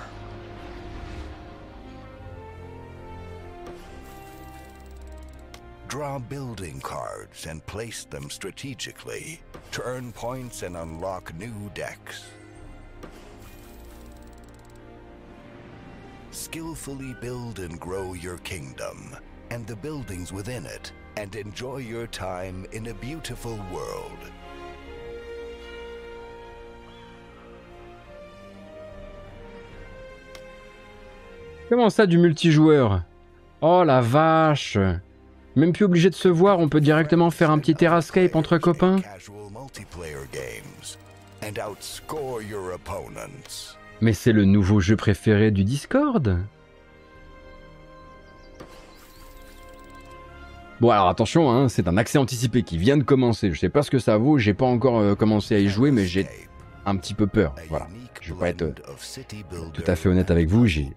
A: Draw building cards and place them strategically to earn points and unlock new decks. Skillfully build and grow your kingdom and the buildings within it and enjoy your time in a beautiful world. Comment ça du multijoueur Oh la vache Même plus obligé de se voir, on peut directement faire un petit terrascape entre copains. Mais c'est le nouveau jeu préféré du Discord. Bon alors attention, hein, c'est un accès anticipé qui vient de commencer. Je sais pas ce que ça vaut, j'ai pas encore euh, commencé à y jouer, mais j'ai un petit peu peur. Voilà, je vais pas être euh, tout à fait honnête avec vous. J'ai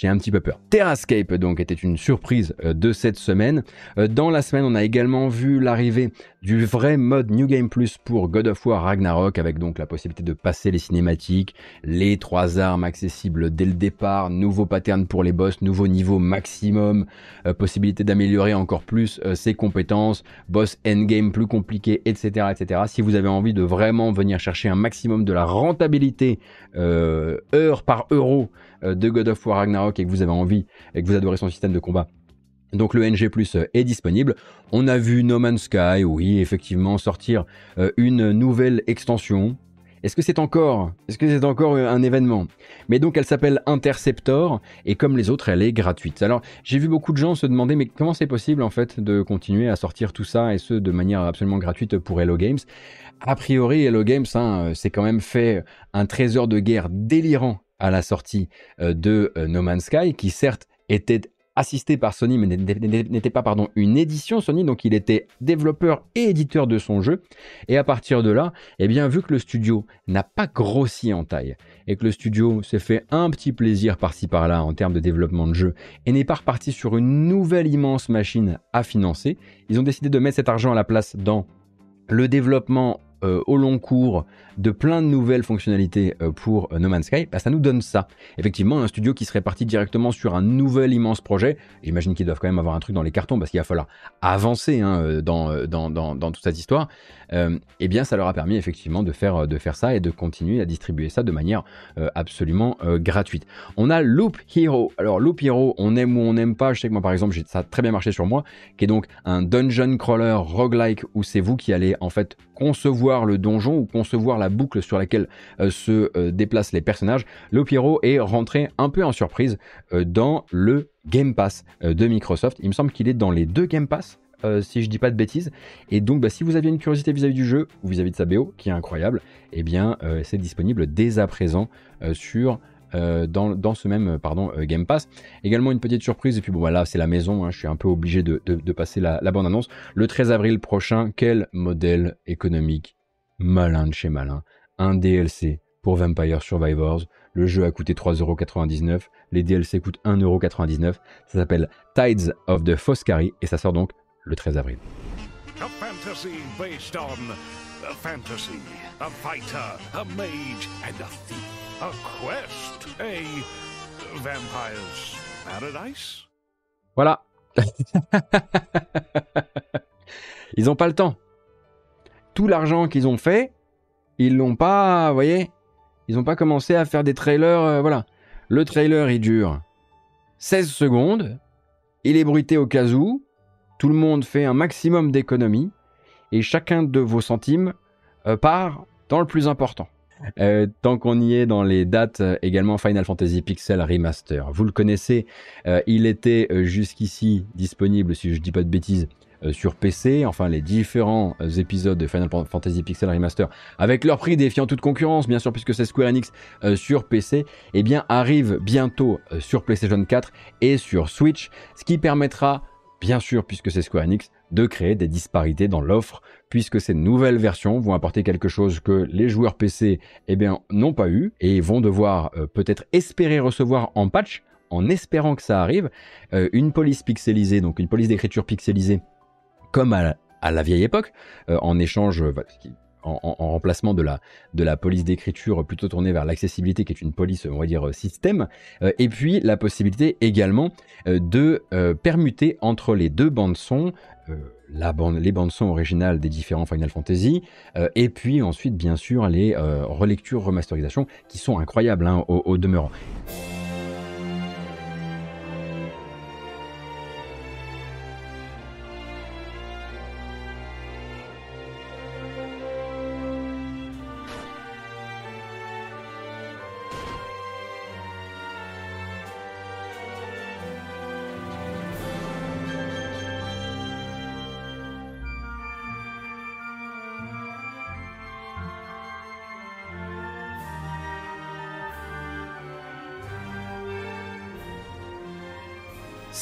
A: j'ai un petit peu peur. Terrascape donc était une surprise euh, de cette semaine. Euh, dans la semaine, on a également vu l'arrivée du vrai mode New Game Plus pour God of War Ragnarok avec donc la possibilité de passer les cinématiques, les trois armes accessibles dès le départ, nouveau pattern pour les boss, nouveau niveau maximum, euh, possibilité d'améliorer encore plus ses compétences, boss endgame plus compliqué, etc., etc. Si vous avez envie de vraiment venir chercher un maximum de la rentabilité heure par euro de God of War Ragnarok et que vous avez envie et que vous adorez son système de combat, donc le NG Plus euh, est disponible. On a vu No Man's Sky, oui, effectivement, sortir euh, une nouvelle extension. Est-ce que c'est encore, est-ce que c'est encore un événement? Mais donc elle s'appelle Interceptor et comme les autres, elle est gratuite. Alors j'ai vu beaucoup de gens se demander mais comment c'est possible en fait de continuer à sortir tout ça et ce de manière absolument gratuite pour Hello Games? A priori, Hello Games, hein, c'est quand même fait un trésor de guerre délirant à la sortie euh, de euh, No Man's Sky, qui certes était assisté par Sony, mais n'était pas pardon, une édition Sony, donc il était développeur et éditeur de son jeu. Et à partir de là, eh bien, vu que le studio n'a pas grossi en taille, et que le studio s'est fait un petit plaisir par-ci par-là en termes de développement de jeu, et n'est pas reparti sur une nouvelle immense machine à financer, ils ont décidé de mettre cet argent à la place dans le développement euh, au long cours de plein de nouvelles fonctionnalités euh, pour No Man's Sky, bah, ça nous donne ça. Effectivement, un studio qui serait parti directement sur un nouvel immense projet, j'imagine qu'ils doivent quand même avoir un truc dans les cartons parce qu'il va falloir avancer hein, dans, dans, dans, dans, toute cette histoire, eh bien ça leur a permis effectivement de faire, de faire ça et de continuer à distribuer ça de manière absolument gratuite. On a Loop Hero. Alors Loop Hero, on aime ou on n'aime pas, je sais que moi par exemple, ça a très bien marché sur moi, qui est donc un dungeon crawler roguelike où c'est vous qui allez en fait concevoir le donjon ou concevoir la boucle sur laquelle euh, se euh, déplacent les personnages, le Pyro est rentré un peu en surprise euh, dans le Game Pass de Microsoft. Il me semble qu'il est dans les deux Game Pass. si je dis pas de bêtises. Et donc, bah, si vous aviez une curiosité vis-à-vis du jeu ou vis-à-vis de sa BO, qui est incroyable, eh bien, c'est disponible dès à présent sur dans, ce même pardon, Game Pass. Également une petite surprise, et puis bon voilà, c'est la maison, hein, je suis un peu obligé de, passer la, bande-annonce. Le 13 avril prochain, quel modèle économique malin de chez malin. Un DLC pour Vampire Survivors. Le jeu a coûté 3,99€, les DLC coûtent 1,99€. Ça s'appelle Tides of the Foscari et ça sort donc le 13 avril. fantasy, a fighter, a mage and a thief. A quest, a vampire's paradise? Voilà. ils n'ont pas le temps. Tout l'argent qu'ils ont fait, ils l'ont pas, vous voyez, ils n'ont pas commencé à faire des trailers, euh, voilà. Le trailer, il dure 16 secondes, il est bruité au cas où, tout le monde fait un maximum d'économies, et chacun de vos centimes euh, part dans le plus important. Euh, tant qu'on y est dans les dates, euh, également Final Fantasy Pixel Remaster. Vous le connaissez, euh, il était jusqu'ici disponible, si je dis pas de bêtises, sur PC, enfin les différents épisodes de Final Fantasy Pixel Remaster, avec leur prix défiant toute concurrence, bien sûr, puisque c'est Square Enix sur PC, eh bien arrive bientôt sur PlayStation 4 et sur Switch, ce qui permettra, bien sûr, puisque c'est Square Enix, de créer des disparités dans l'offre, puisque ces nouvelles versions vont apporter quelque chose que les joueurs PC eh bien, n'ont pas eu et vont devoir euh, peut-être espérer recevoir en patch, en espérant que ça arrive, euh, une police pixelisée, donc une police d'écriture pixelisée, comme à, la vieille époque, euh, en échange, en, remplacement de la, de la police d'écriture plutôt tournée vers l'accessibilité, qui est une police, on va dire, système, et puis la possibilité également de permuter entre les deux bandes son les bandes son originales des différents Final Fantasy, euh, et puis ensuite bien sûr les euh, relectures, remasterisations qui sont incroyables hein, au demeurant.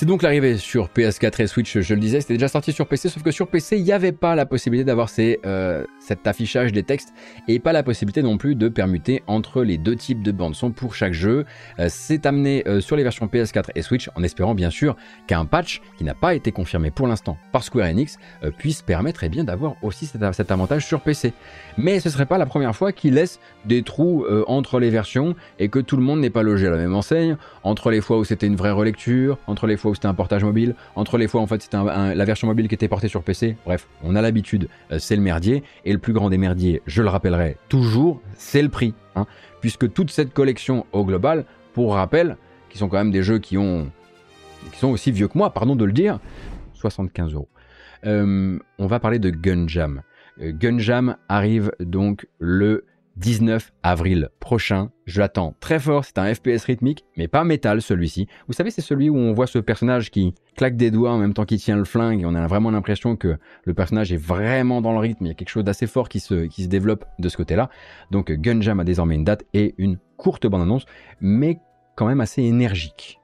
A: Donc l'arrivée sur PS4 et Switch, je le disais, c'était déjà sorti sur PC, sauf que sur PC, il n'y avait pas la possibilité d'avoir euh, cet affichage des textes et pas la possibilité non plus de permuter entre les deux types de bandes son pour chaque jeu. Euh, c'est amené euh, sur les versions PS4 et Switch en espérant bien sûr qu'un patch qui n'a pas été confirmé pour l'instant par Square Enix puisse permettre eh bien d'avoir aussi cet, avantage sur PC. Mais ce serait pas la première fois qu'il laisse des trous entre les versions et que tout le monde n'est pas logé à la même enseigne, entre les fois où c'était une vraie relecture, entre les fois où c'était un portage mobile, entre les fois en fait c'était la version mobile qui était portée sur PC, bref, on a l'habitude, euh, c'est le merdier, et le plus grand des merdiers, je le rappellerai toujours, c'est le prix, hein. puisque toute cette collection au global, pour rappel, qui sont quand même des jeux qui ont, qui sont aussi vieux que moi, pardon de le dire, 75 euros. Euh, on va parler de Gunjam. Euh, Gunjam arrive donc le 19 avril prochain. Je l'attends très fort, c'est un FPS rythmique, mais pas métal celui-ci. Vous savez, c'est celui où on voit ce personnage qui claque des doigts en même temps qu'il tient le flingue, et on a vraiment l'impression que le personnage est vraiment dans le rythme, il y a quelque chose d'assez fort qui se, qui se développe de ce côté-là. Donc Gunjam a désormais une date et une courte bande-annonce, mais quand même assez énergique.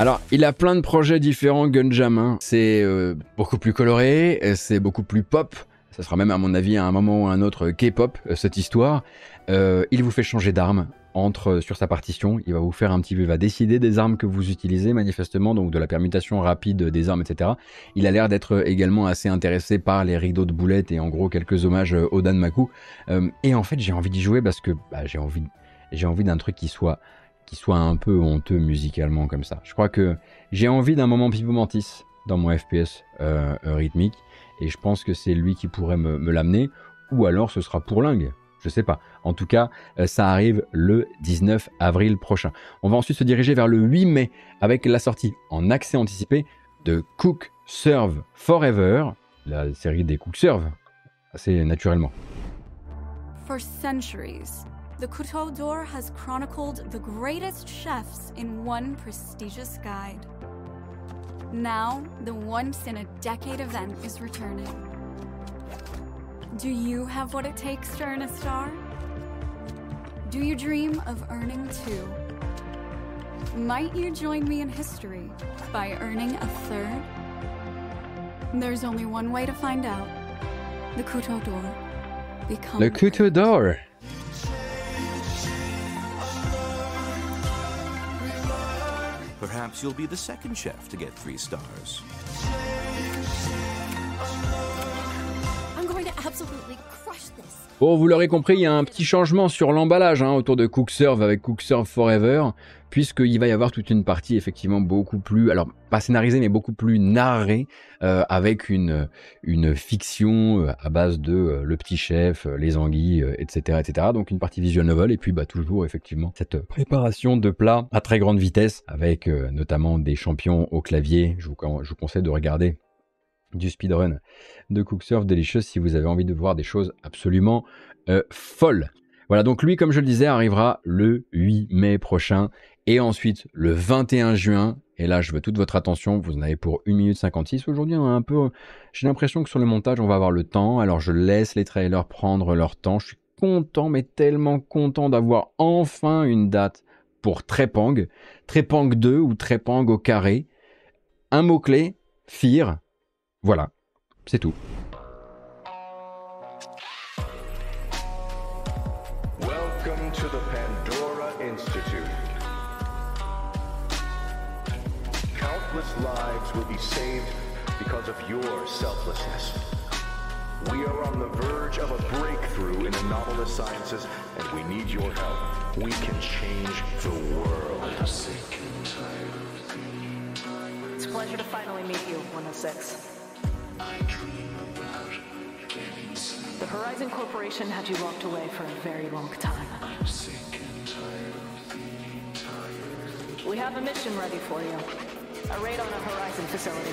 A: Alors, il a plein de projets différents, Gunjam. Hein. C'est euh, beaucoup plus coloré, c'est beaucoup plus pop. Ça sera même, à mon avis, à un moment ou à un autre, K-pop, euh, cette histoire. Euh, il vous fait changer d'arme entre sur sa partition. Il va vous faire un petit il va décider des armes que vous utilisez manifestement, donc de la permutation rapide des armes, etc. Il a l'air d'être également assez intéressé par les rideaux de boulettes et en gros quelques hommages au Danmaku. et en fait, j'ai envie d'y jouer parce que bah, j'ai envie d'un truc qui soit qui soit un peu honteux musicalement comme ça. Je crois que j'ai envie d'un moment Pipo Mantis dans mon FPS euh, euh, rythmique et je pense que c'est lui qui pourrait me, l'amener ou alors ce sera pour Lingue. Je sais pas. En tout cas, euh, ça arrive le 19 avril prochain. On va ensuite se diriger vers le 8 mai avec la sortie en accès anticipé de Cook Serve Forever, la série des Cook Serve, assez naturellement. For centuries, The Couteau d'Or has chronicled the greatest chefs in one prestigious guide. Now, the once in a decade event is returning. Do you have what it takes to earn a star? Do you dream of earning two? Might you join me in history by earning a third? There's only one way to find out. The Couteau d'Or. Become Le Couteau d'Or Perhaps you'll be the second chef to get three stars. I'm going to absolutely crush this. Bon, vous l'aurez compris, il y a un petit changement sur l'emballage hein, autour de CookServe avec CookServe Forever, puisqu'il va y avoir toute une partie effectivement beaucoup plus, alors pas scénarisée, mais beaucoup plus narrée, euh, avec une, fiction euh, à base de euh, le petit chef, les anguilles, etc., etc. Donc une partie visual novel, et puis bah, toujours effectivement cette préparation de plats à très grande vitesse, avec notamment des champions au clavier. Je vous, je vous conseille de regarder du speedrun de Cooksurf Delicious si vous avez envie de voir des choses absolument folles. Voilà, donc lui, comme je le disais, arrivera le 8 mai prochain et ensuite le 21 juin. Et là, je veux toute votre attention. Vous en avez pour 1 minute 56. Aujourd'hui, on a un peu. J'ai l'impression que sur le montage, on va avoir le temps. Alors, je laisse les trailers prendre leur temps. Je suis content, mais tellement content d'avoir enfin une date pour Trepang. Trepang 2 ou Trepang au carré. Un mot-clé, Fear, voilà, c'est tout. Your selflessness. We are on the verge of a breakthrough in anomalous sciences, and we need your help. We can change the world. It's a pleasure to finally meet you, 106. The Horizon Corporation had you locked away for a very long time. We have a mission ready for you. A raid on a Horizon facility,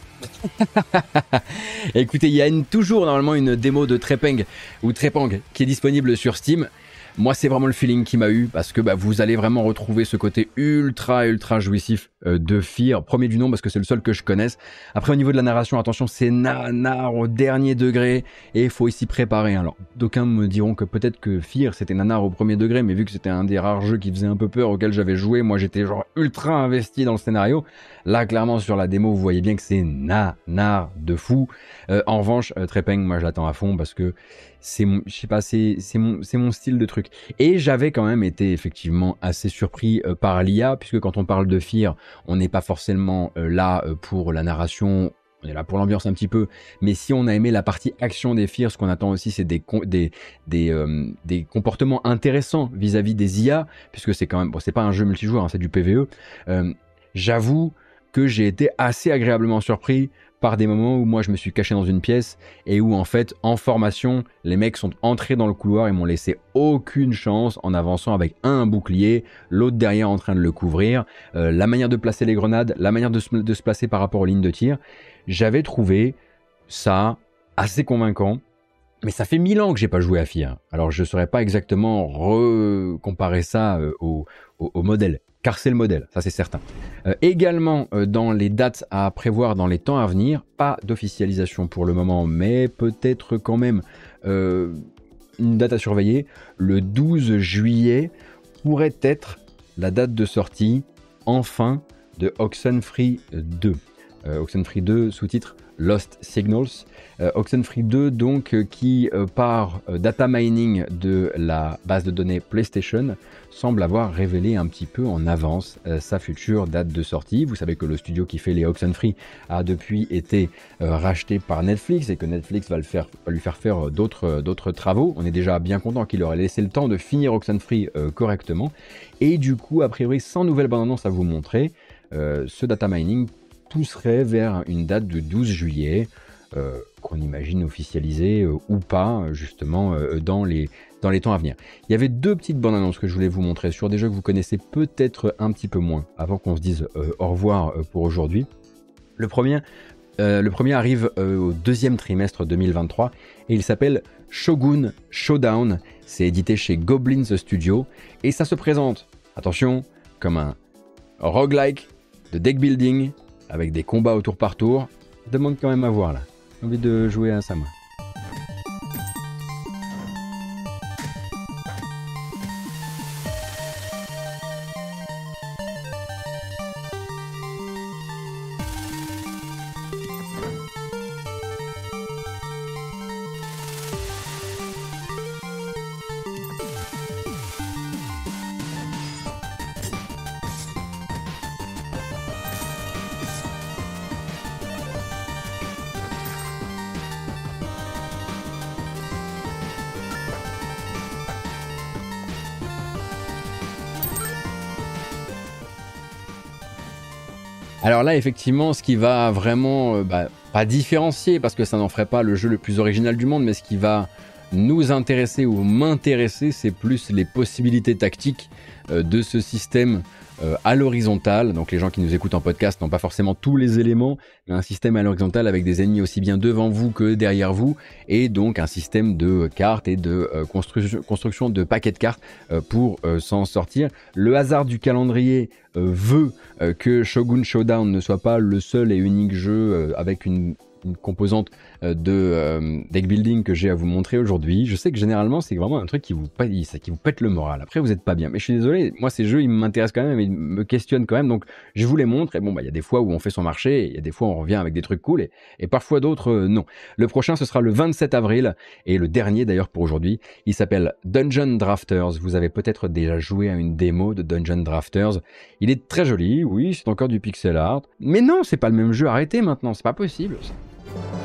A: Écoutez, il y a toujours normalement une démo de Trepang ou Trepang qui est disponible sur Steam. Moi, c'est vraiment le feeling qui m'a eu parce que bah, vous allez vraiment retrouver ce côté ultra, ultra jouissif euh, de Fear. Premier du nom parce que c'est le seul que je connaisse. Après, au niveau de la narration, attention, c'est nanar au dernier degré et il faut ici préparer. Alors, d'aucuns me diront que peut-être que Fear c'était nanar au premier degré, mais vu que c'était un des rares jeux qui faisait un peu peur auquel j'avais joué, moi j'étais genre ultra investi dans le scénario. Là, clairement, sur la démo, vous voyez bien que c'est nanar de fou. Euh, en revanche, euh, Trepeng, moi je l'attends à fond parce que c'est je sais pas c'est c'est mon c'est mon style de truc et j'avais quand même été effectivement assez surpris euh, par l'IA puisque quand on parle de Fear on n'est pas forcément euh, là euh, pour la narration on est là pour l'ambiance un petit peu, mais si on a aimé la partie action des Fear, ce qu'on attend aussi, c'est des, des, des, des, comportements intéressants vis-à-vis des IA, puisque c'est quand même, bon, c'est pas un jeu multijoueur, hein, c'est du PVE. J'avoue que j'ai été assez agréablement surpris par des moments où moi je me suis caché dans une pièce et où en fait en formation les mecs sont entrés dans le couloir et m'ont laissé aucune chance en avançant avec un bouclier, l'autre derrière en train de le couvrir, euh, la manière de placer les grenades, la manière de se, placer par rapport aux lignes de tir. J'avais trouvé ça assez convaincant. Mais ça fait mille ans que j'ai pas joué à FIA. Alors je saurais pas exactement comparer ça euh, au modèle car c'est le modèle, ça c'est certain. Euh, également euh, dans les dates à prévoir dans les temps à venir, pas d'officialisation pour le moment, mais peut-être quand même euh, une date à surveiller. Le 12 juillet pourrait être la date de sortie, enfin, de Oxenfree 2. Oxenfree 2, sous-titre Lost Signals. Oxenfree 2, donc, qui, par data mining de la base de données PlayStation, semble avoir révélé un petit peu en avance euh, sa future date de sortie. Vous savez que le studio qui fait les Oxenfree a depuis été euh, racheté par Netflix et que Netflix va, le faire, lui faire faire euh, d'autres travaux. On est déjà bien content qu'il leur ait laissé le temps de finir Oxenfree correctement. Et du coup, a priori, sans nouvelle bande-annonce à vous montrer, ce data mining pousserait vers une date de 12 juillet. qu'on imagine officialiser ou pas justement dans les dans les temps à venir. Il y avait deux petites bandes annonces que je voulais vous montrer sur des jeux que vous connaissez peut-être un petit peu moins avant qu'on se dise euh, au revoir euh, pour aujourd'hui. Le premier, euh, le premier arrive au deuxième trimestre 2023 et il s'appelle Shogun Showdown. C'est édité chez Goblins Studio et ça se présente, attention, comme un roguelike de deck building avec des combats au tour par tour. Demande quand même à voir là. J'ai envie de jouer à ça. Alors là, effectivement, ce qui va vraiment, euh, bah, pas différencier, parce que ça n'en ferait pas le jeu le plus original du monde, mais ce qui va nous intéresser ou m'intéresser, c'est plus les possibilités tactiques euh, de ce système euh, à l'horizontale. Donc les gens qui nous écoutent en podcast n'ont pas forcément tous les éléments, mais un système à l'horizontale avec des ennemis aussi bien devant vous que derrière vous, et donc un système de cartes et de euh, construction, de paquets de cartes euh, pour s'en sortir. Le hasard du calendrier veut que Shogun Showdown ne soit pas le seul et unique jeu avec une une composante euh, de euh, deck building que j'ai à vous montrer aujourd'hui. Je sais que généralement c'est vraiment un truc qui vous, pète le moral. Après vous n'êtes pas bien, mais je suis désolé. Moi ces jeux ils m'intéressent quand même, ils me questionnent quand même. Donc je vous les montre. Et bon bah il y a des fois où on fait son marché, il y a des fois où on revient avec des trucs cool et, parfois d'autres euh, non. Le prochain ce sera le 27 avril et le dernier d'ailleurs pour aujourd'hui. Il s'appelle Dungeon Drafters. Vous avez peut-être déjà joué à une démo de Dungeon Drafters. Il est très joli, oui, c'est encore du pixel art. Mais non, c'est pas le même jeu. Arrêtez maintenant, c'est pas possible. Thank you.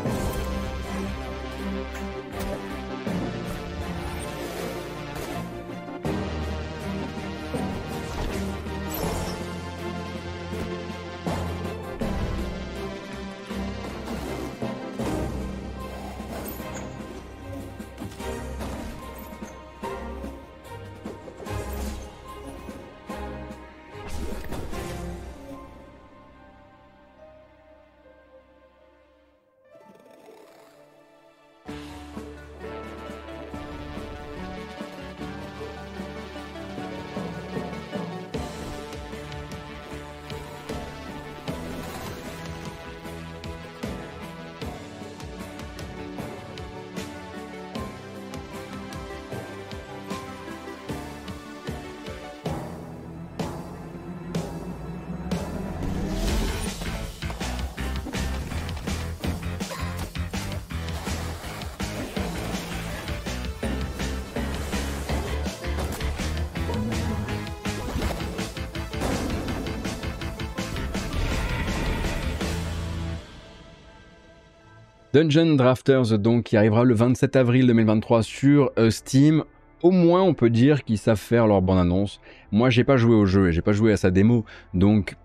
A: Dungeon Drafters, donc, qui arrivera le 27 avril 2023 sur euh, Steam. Au moins, on peut dire qu'ils savent faire leur bande-annonce. Moi, j'ai pas joué au jeu et j'ai pas joué à sa démo, donc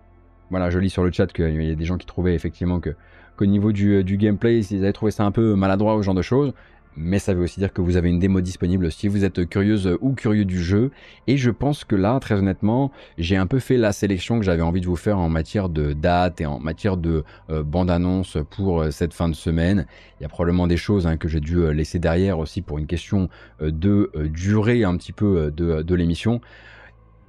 A: Voilà, je lis sur le chat qu'il y a des gens qui trouvaient effectivement qu'au niveau du, du gameplay, ils avaient trouvé ça un peu maladroit ou ce genre de choses mais ça veut aussi dire que vous avez une démo disponible si vous êtes curieuse ou curieux du jeu. Et je pense que là, très honnêtement, j'ai un peu fait la sélection que j'avais envie de vous faire en matière de date et en matière de euh, bande-annonce pour euh, cette fin de semaine. Il y a probablement des choses hein, que j'ai dû euh, laisser derrière aussi pour une question de durée un petit peu de, de l'émission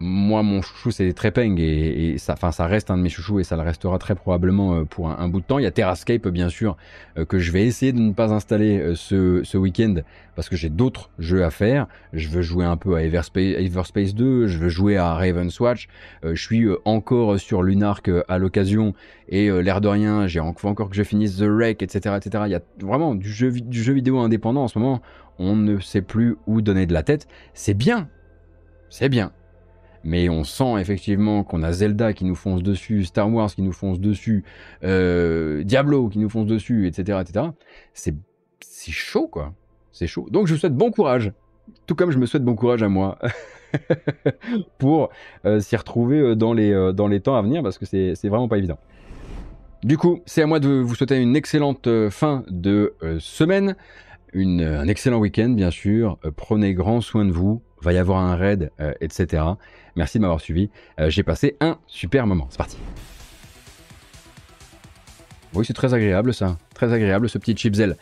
A: moi, mon chouchou, c'est Trepeng et, et ça, ça reste un de mes chouchous et ça le restera très probablement euh, pour un, bout de temps. Il y a Terrascape, bien sûr, euh, que je vais essayer de ne pas installer euh, ce, week-end parce que j'ai d'autres jeux à faire. Je veux jouer un peu à Everspace, Everspace 2, je veux jouer à Raven's Watch. je suis encore sur Lunark à l'occasion et l'air de rien, j'ai encore, encore que je finisse The Wreck, etc., etc. Il y a vraiment du jeu vidéo indépendant en ce moment. On ne sait plus où donner de la tête. C'est bien, c'est bien mais on sent effectivement qu'on a Zelda qui nous fonce dessus, Star Wars qui nous fonce dessus, euh, Diablo qui nous fonce dessus, etc., etc. C'est c'est chaud quoi, c'est chaud. Donc je vous souhaite bon courage, tout comme je me souhaite bon courage à moi. pour euh, s'y retrouver euh, dans les, dans les temps à venir parce que c'est vraiment pas évident. Du coup, c'est à moi de vous souhaiter une excellente fin de semaine, un excellent week-end bien sûr. prenez grand soin de vous, va y avoir un raid, etc. Merci de m'avoir suivi. Euh, j'ai passé un super moment. C'est parti. Oui, c'est très agréable ça. Très agréable ce petit chipzel.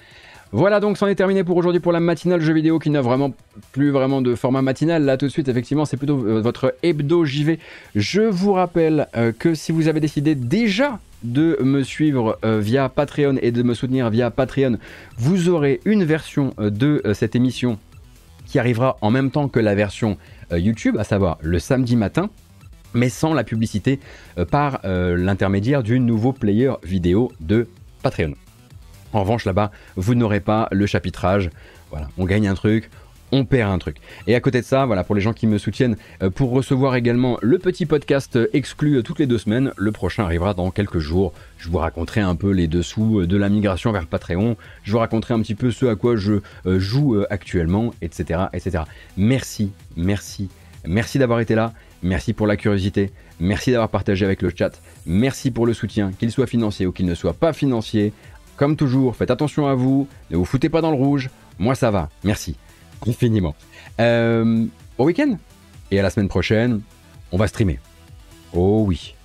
A: Voilà donc c'en est terminé pour aujourd'hui pour la matinale jeu vidéo qui n'a vraiment plus vraiment de format matinal. Là tout de suite effectivement c'est plutôt euh, votre hebdo JV. Je vous rappelle euh, que si vous avez décidé déjà de me suivre via Patreon et de me soutenir via Patreon, vous aurez une version de cette émission qui arrivera en même temps que la version euh, YouTube, à savoir le samedi matin, mais sans la publicité euh, par euh, l'intermédiaire du nouveau player vidéo de Patreon. En revanche, là-bas, vous n'aurez pas le chapitrage. Voilà, on gagne un truc, on perd un truc. Et à côté de ça, voilà, pour les gens qui me soutiennent, pour recevoir également le petit podcast exclu toutes les deux semaines, le prochain arrivera dans quelques jours. Je vous raconterai un peu les dessous de la migration vers Patreon. Je vous raconterai un petit peu ce à quoi je joue actuellement, etc., etc. Merci Merci. Merci d'avoir été là. Merci pour la curiosité. Merci d'avoir partagé avec le chat. Merci pour le soutien, qu'il soit financier ou qu'il ne soit pas financier. Comme toujours, faites attention à vous. Ne vous foutez pas dans le rouge. Moi, ça va. Merci. Infiniment. Euh, au week-end? Et à la semaine prochaine, on va streamer. Oh oui.